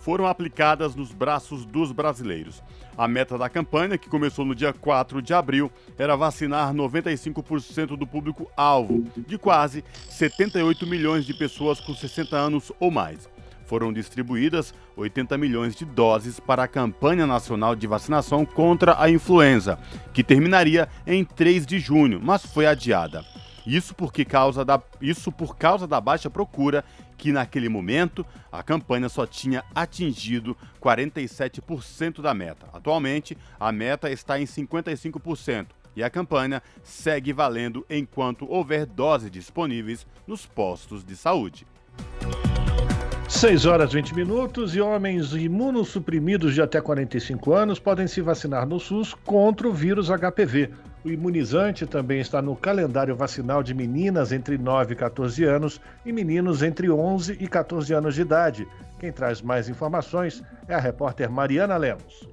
foram aplicadas nos braços dos brasileiros. A meta da campanha, que começou no dia 4 de abril, era vacinar 95% do público-alvo, de quase 78 milhões de pessoas com 60 anos ou mais. Foram distribuídas 80 milhões de doses para a campanha nacional de vacinação contra a influenza, que terminaria em 3 de junho, mas foi adiada. Isso, porque causa da, isso por causa da baixa procura, que naquele momento a campanha só tinha atingido 47% da meta. Atualmente, a meta está em 55% e a campanha segue valendo enquanto houver doses disponíveis nos postos de saúde. 6 horas e 20 minutos e homens imunossuprimidos de até 45 anos podem se vacinar no SUS contra o vírus HPV. O imunizante também está no calendário vacinal de meninas entre 9 e 14 anos e meninos entre 11 e 14 anos de idade. Quem traz mais informações é a repórter Mariana Lemos.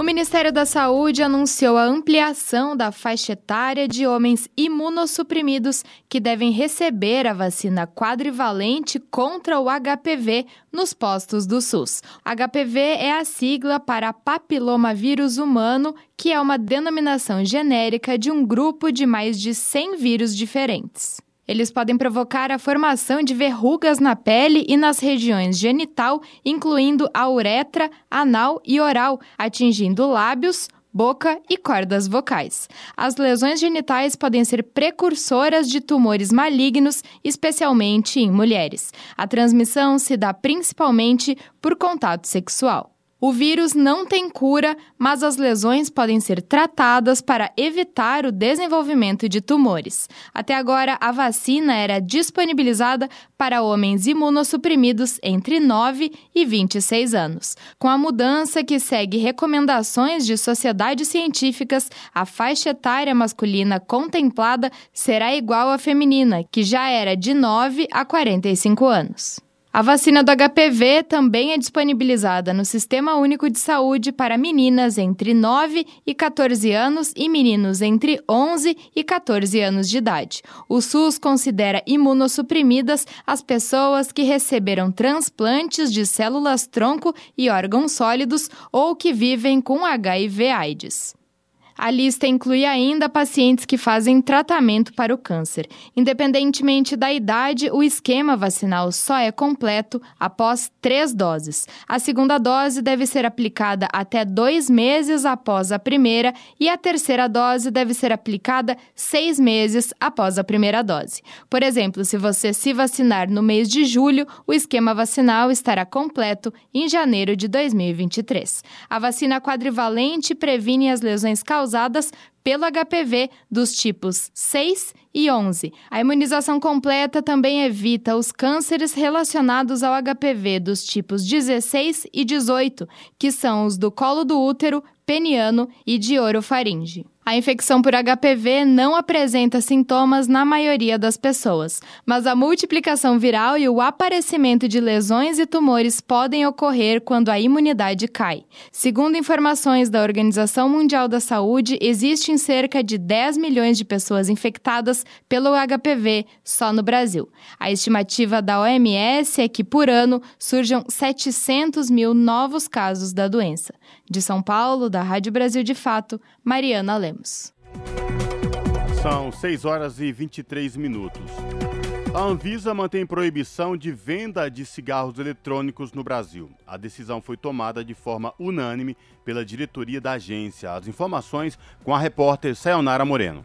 O Ministério da Saúde anunciou a ampliação da faixa etária de homens imunossuprimidos que devem receber a vacina quadrivalente contra o HPV nos postos do SUS. HPV é a sigla para papilomavírus humano, que é uma denominação genérica de um grupo de mais de 100 vírus diferentes. Eles podem provocar a formação de verrugas na pele e nas regiões genital, incluindo a uretra, anal e oral, atingindo lábios, boca e cordas vocais. As lesões genitais podem ser precursoras de tumores malignos, especialmente em mulheres. A transmissão se dá principalmente por contato sexual. O vírus não tem cura, mas as lesões podem ser tratadas para evitar o desenvolvimento de tumores. Até agora, a vacina era disponibilizada para homens imunossuprimidos entre 9 e 26 anos. Com a mudança que segue recomendações de sociedades científicas, a faixa etária masculina contemplada será igual à feminina, que já era de 9 a 45 anos. A vacina do HPV também é disponibilizada no Sistema Único de Saúde para meninas entre 9 e 14 anos e meninos entre 11 e 14 anos de idade. O SUS considera imunossuprimidas as pessoas que receberam transplantes de células tronco e órgãos sólidos ou que vivem com HIV/AIDS. A lista inclui ainda pacientes que fazem tratamento para o câncer. Independentemente da idade, o esquema vacinal só é completo após três doses. A segunda dose deve ser aplicada até dois meses após a primeira e a terceira dose deve ser aplicada seis meses após a primeira dose. Por exemplo, se você se vacinar no mês de julho, o esquema vacinal estará completo em janeiro de 2023. A vacina quadrivalente previne as lesões causadas causadas pelo HPV dos tipos 6 e 11. A imunização completa também evita os cânceres relacionados ao HPV dos tipos 16 e 18, que são os do colo do útero, peniano e de orofaringe. A infecção por HPV não apresenta sintomas na maioria das pessoas, mas a multiplicação viral e o aparecimento de lesões e tumores podem ocorrer quando a imunidade cai. Segundo informações da Organização Mundial da Saúde, existem cerca de 10 milhões de pessoas infectadas pelo HPV só no Brasil. A estimativa da OMS é que por ano surjam 700 mil novos casos da doença. De São Paulo, da Rádio Brasil de Fato, Mariana Lemos. São 6 horas e 23 minutos. A Anvisa mantém proibição de venda de cigarros eletrônicos no Brasil. A decisão foi tomada de forma unânime pela diretoria da agência. As informações com a repórter Sayonara Moreno.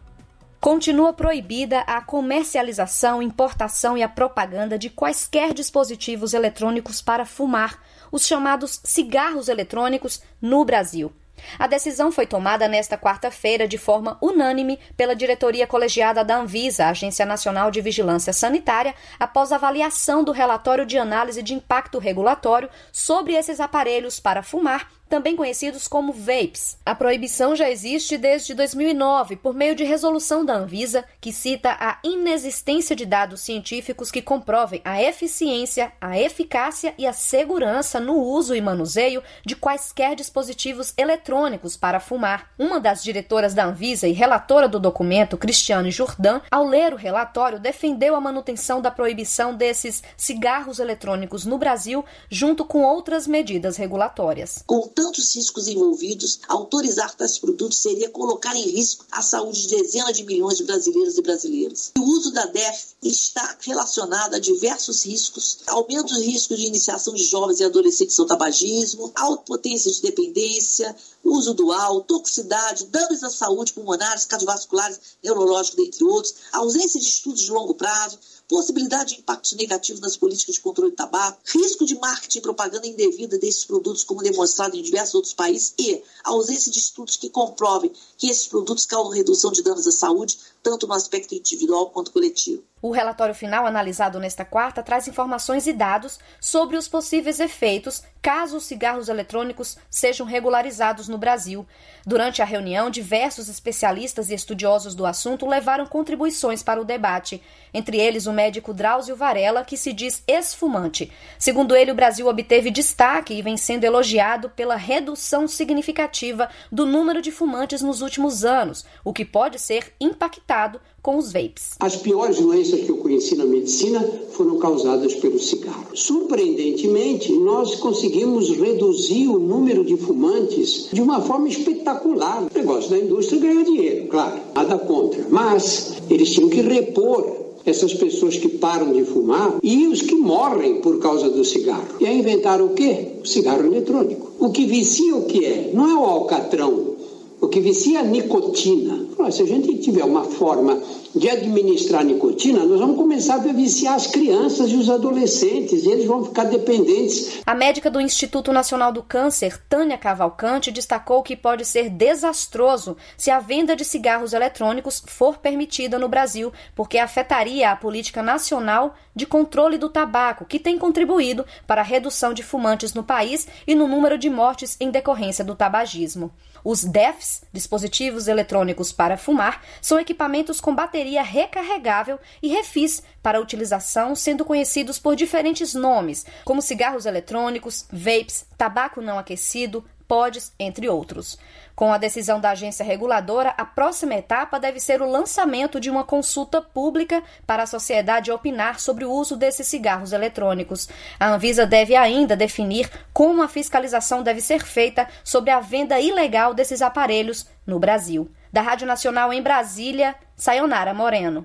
Continua proibida a comercialização, importação e a propaganda de quaisquer dispositivos eletrônicos para fumar, os chamados cigarros eletrônicos, no Brasil. A decisão foi tomada nesta quarta-feira de forma unânime pela diretoria colegiada da Anvisa, Agência Nacional de Vigilância Sanitária, após avaliação do relatório de análise de impacto regulatório sobre esses aparelhos para fumar também conhecidos como vapes. A proibição já existe desde 2009 por meio de resolução da Anvisa, que cita a inexistência de dados científicos que comprovem a eficiência, a eficácia e a segurança no uso e manuseio de quaisquer dispositivos eletrônicos para fumar. Uma das diretoras da Anvisa e relatora do documento, Cristiane Jourdan, ao ler o relatório, defendeu a manutenção da proibição desses cigarros eletrônicos no Brasil, junto com outras medidas regulatórias. Com tantos riscos envolvidos, autorizar tais produtos seria colocar em risco a saúde de dezenas de milhões de brasileiros e brasileiras. O uso da DEF está relacionado a diversos riscos, aumento do risco de iniciação de jovens e adolescentes ao tabagismo, alta potência de dependência, uso dual, toxicidade, danos à saúde pulmonares, cardiovasculares, neurológicos, dentre outros, ausência de estudos de longo prazo, possibilidade de impactos negativos nas políticas de controle de tabaco, risco de marketing e propaganda indevida desses produtos, como demonstrado em diversos outros países, e ausência de estudos que comprovem que esses produtos causam redução de danos à saúde, tanto no aspecto individual quanto coletivo. O relatório final, analisado nesta quarta, traz informações e dados sobre os possíveis efeitos caso os cigarros eletrônicos sejam regularizados no Brasil. Durante a reunião, diversos especialistas e estudiosos do assunto levaram contribuições para o debate, entre eles o médico Drauzio Varela, que se diz ex-fumante. Segundo ele, o Brasil obteve destaque e vem sendo elogiado pela redução significativa do número de fumantes nos últimos anos, o que pode ser impactado com os vapes. As piores doenças que eu conheci na medicina foram causadas pelo cigarro. Surpreendentemente, nós conseguimos reduzir o número de fumantes de uma forma espetacular. O negócio da indústria ganha dinheiro, claro, nada contra. Mas eles tinham que repor essas pessoas que param de fumar e os que morrem por causa do cigarro. E aí inventaram o quê? O cigarro eletrônico. O que vicia o que é? Não é o alcatrão. O que vicia é a nicotina. Se a gente tiver uma forma de administrar nicotina, nós vamos começar a viciar as crianças e os adolescentes, e eles vão ficar dependentes. A médica do Instituto Nacional do Câncer, Tânia Cavalcante, destacou que pode ser desastroso se a venda de cigarros eletrônicos for permitida no Brasil, porque afetaria a política nacional de controle do tabaco, que tem contribuído para a redução de fumantes no país e no número de mortes em decorrência do tabagismo. Os DEFs, dispositivos eletrônicos para fumar, são equipamentos com bateria recarregável e refis para utilização, sendo conhecidos por diferentes nomes, como cigarros eletrônicos, vapes, tabaco não aquecido, pods, entre outros. Com a decisão da agência reguladora, a próxima etapa deve ser o lançamento de uma consulta pública para a sociedade opinar sobre o uso desses cigarros eletrônicos. A Anvisa deve ainda definir como a fiscalização deve ser feita sobre a venda ilegal desses aparelhos no Brasil. Da Rádio Nacional em Brasília, Sayonara Moreno.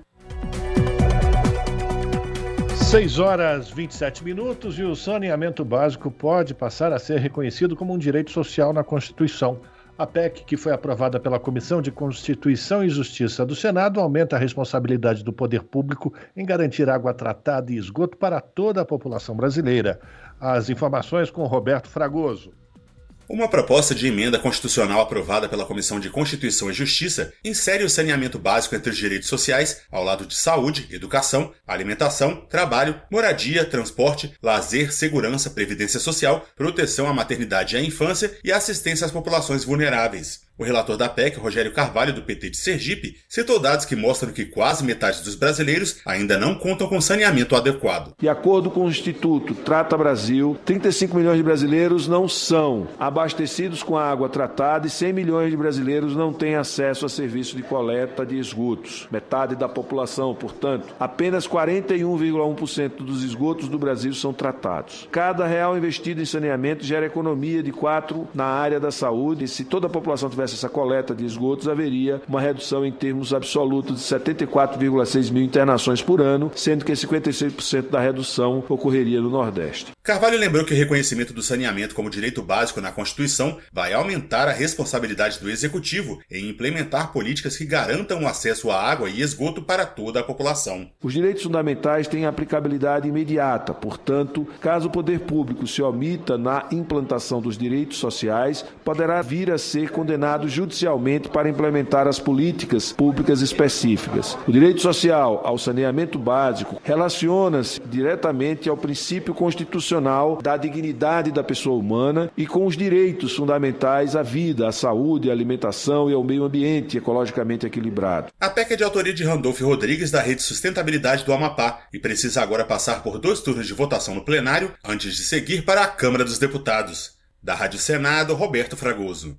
6 horas 27 minutos e o saneamento básico pode passar a ser reconhecido como um direito social na Constituição. A PEC, que foi aprovada pela Comissão de Constituição e Justiça do Senado, aumenta a responsabilidade do poder público em garantir água tratada e esgoto para toda a população brasileira. As informações com Roberto Fragoso. Uma proposta de emenda constitucional aprovada pela Comissão de Constituição e Justiça insere o saneamento básico entre os direitos sociais, ao lado de saúde, educação, alimentação, trabalho, moradia, transporte, lazer, segurança, previdência social, proteção à maternidade e à infância e assistência às populações vulneráveis. O relator da PEC, Rogério Carvalho, do PT de Sergipe, citou dados que mostram que quase metade dos brasileiros ainda não contam com saneamento adequado. De acordo com o Instituto Trata Brasil, 35 milhões de brasileiros não são abastecidos com água tratada e 100 milhões de brasileiros não têm acesso a serviço de coleta de esgotos. Metade da população, portanto, apenas 41,1% dos esgotos do Brasil são tratados. Cada real investido em saneamento gera economia de 4 na área da saúde. E se toda a população tivesse essa coleta de esgotos, haveria uma redução em termos absolutos de 74,6 mil internações por ano, sendo que 56% da redução ocorreria no Nordeste. Carvalho lembrou que o reconhecimento do saneamento como direito básico na Constituição vai aumentar a responsabilidade do Executivo em implementar políticas que garantam o acesso à água e esgoto para toda a população. Os direitos fundamentais têm aplicabilidade imediata, portanto, caso o poder público se omita na implantação dos direitos sociais, poderá vir a ser condenado judicialmente para implementar as políticas públicas específicas. O direito social ao saneamento básico relaciona-se diretamente ao princípio constitucional da dignidade da pessoa humana e com os direitos fundamentais à vida, à saúde, à alimentação e ao meio ambiente ecologicamente equilibrado. A PEC é de autoria de Randolfo Rodrigues da Rede Sustentabilidade do Amapá e precisa agora passar por dois turnos de votação no plenário antes de seguir para a Câmara dos Deputados. Da Rádio Senado, Roberto Fragoso.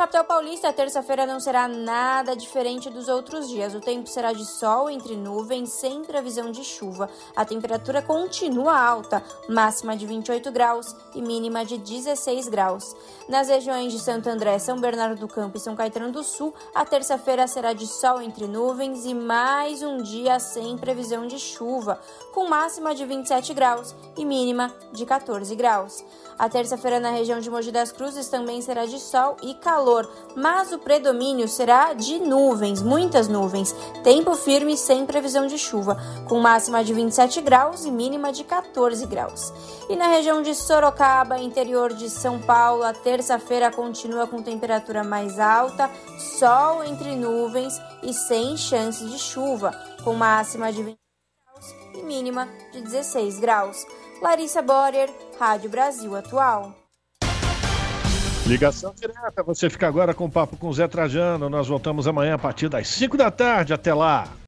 Capital paulista, a terça-feira não será nada diferente dos outros dias. O tempo será de sol entre nuvens, sem previsão de chuva. A temperatura continua alta, máxima de 28 graus e mínima de 16 graus. Nas regiões de Santo André, São Bernardo do Campo e São Caetano do Sul, a terça-feira será de sol entre nuvens e mais um dia sem previsão de chuva, com máxima de 27 graus e mínima de 14 graus. A terça-feira na região de Mogi das Cruzes também será de sol e calor, mas o predomínio será de nuvens, muitas nuvens. Tempo firme sem previsão de chuva, com máxima de 27 graus e mínima de 14 graus. E na região de Sorocaba, interior de São Paulo, a terça-feira continua com temperatura mais alta, sol entre nuvens e sem chance de chuva, com máxima de 20 graus e mínima de 16 graus. Larissa Borer, Rádio Brasil Atual. Ligação direta, você fica agora com o Papo com Zé Trajano. Nós voltamos amanhã a partir das 5 da tarde. Até lá.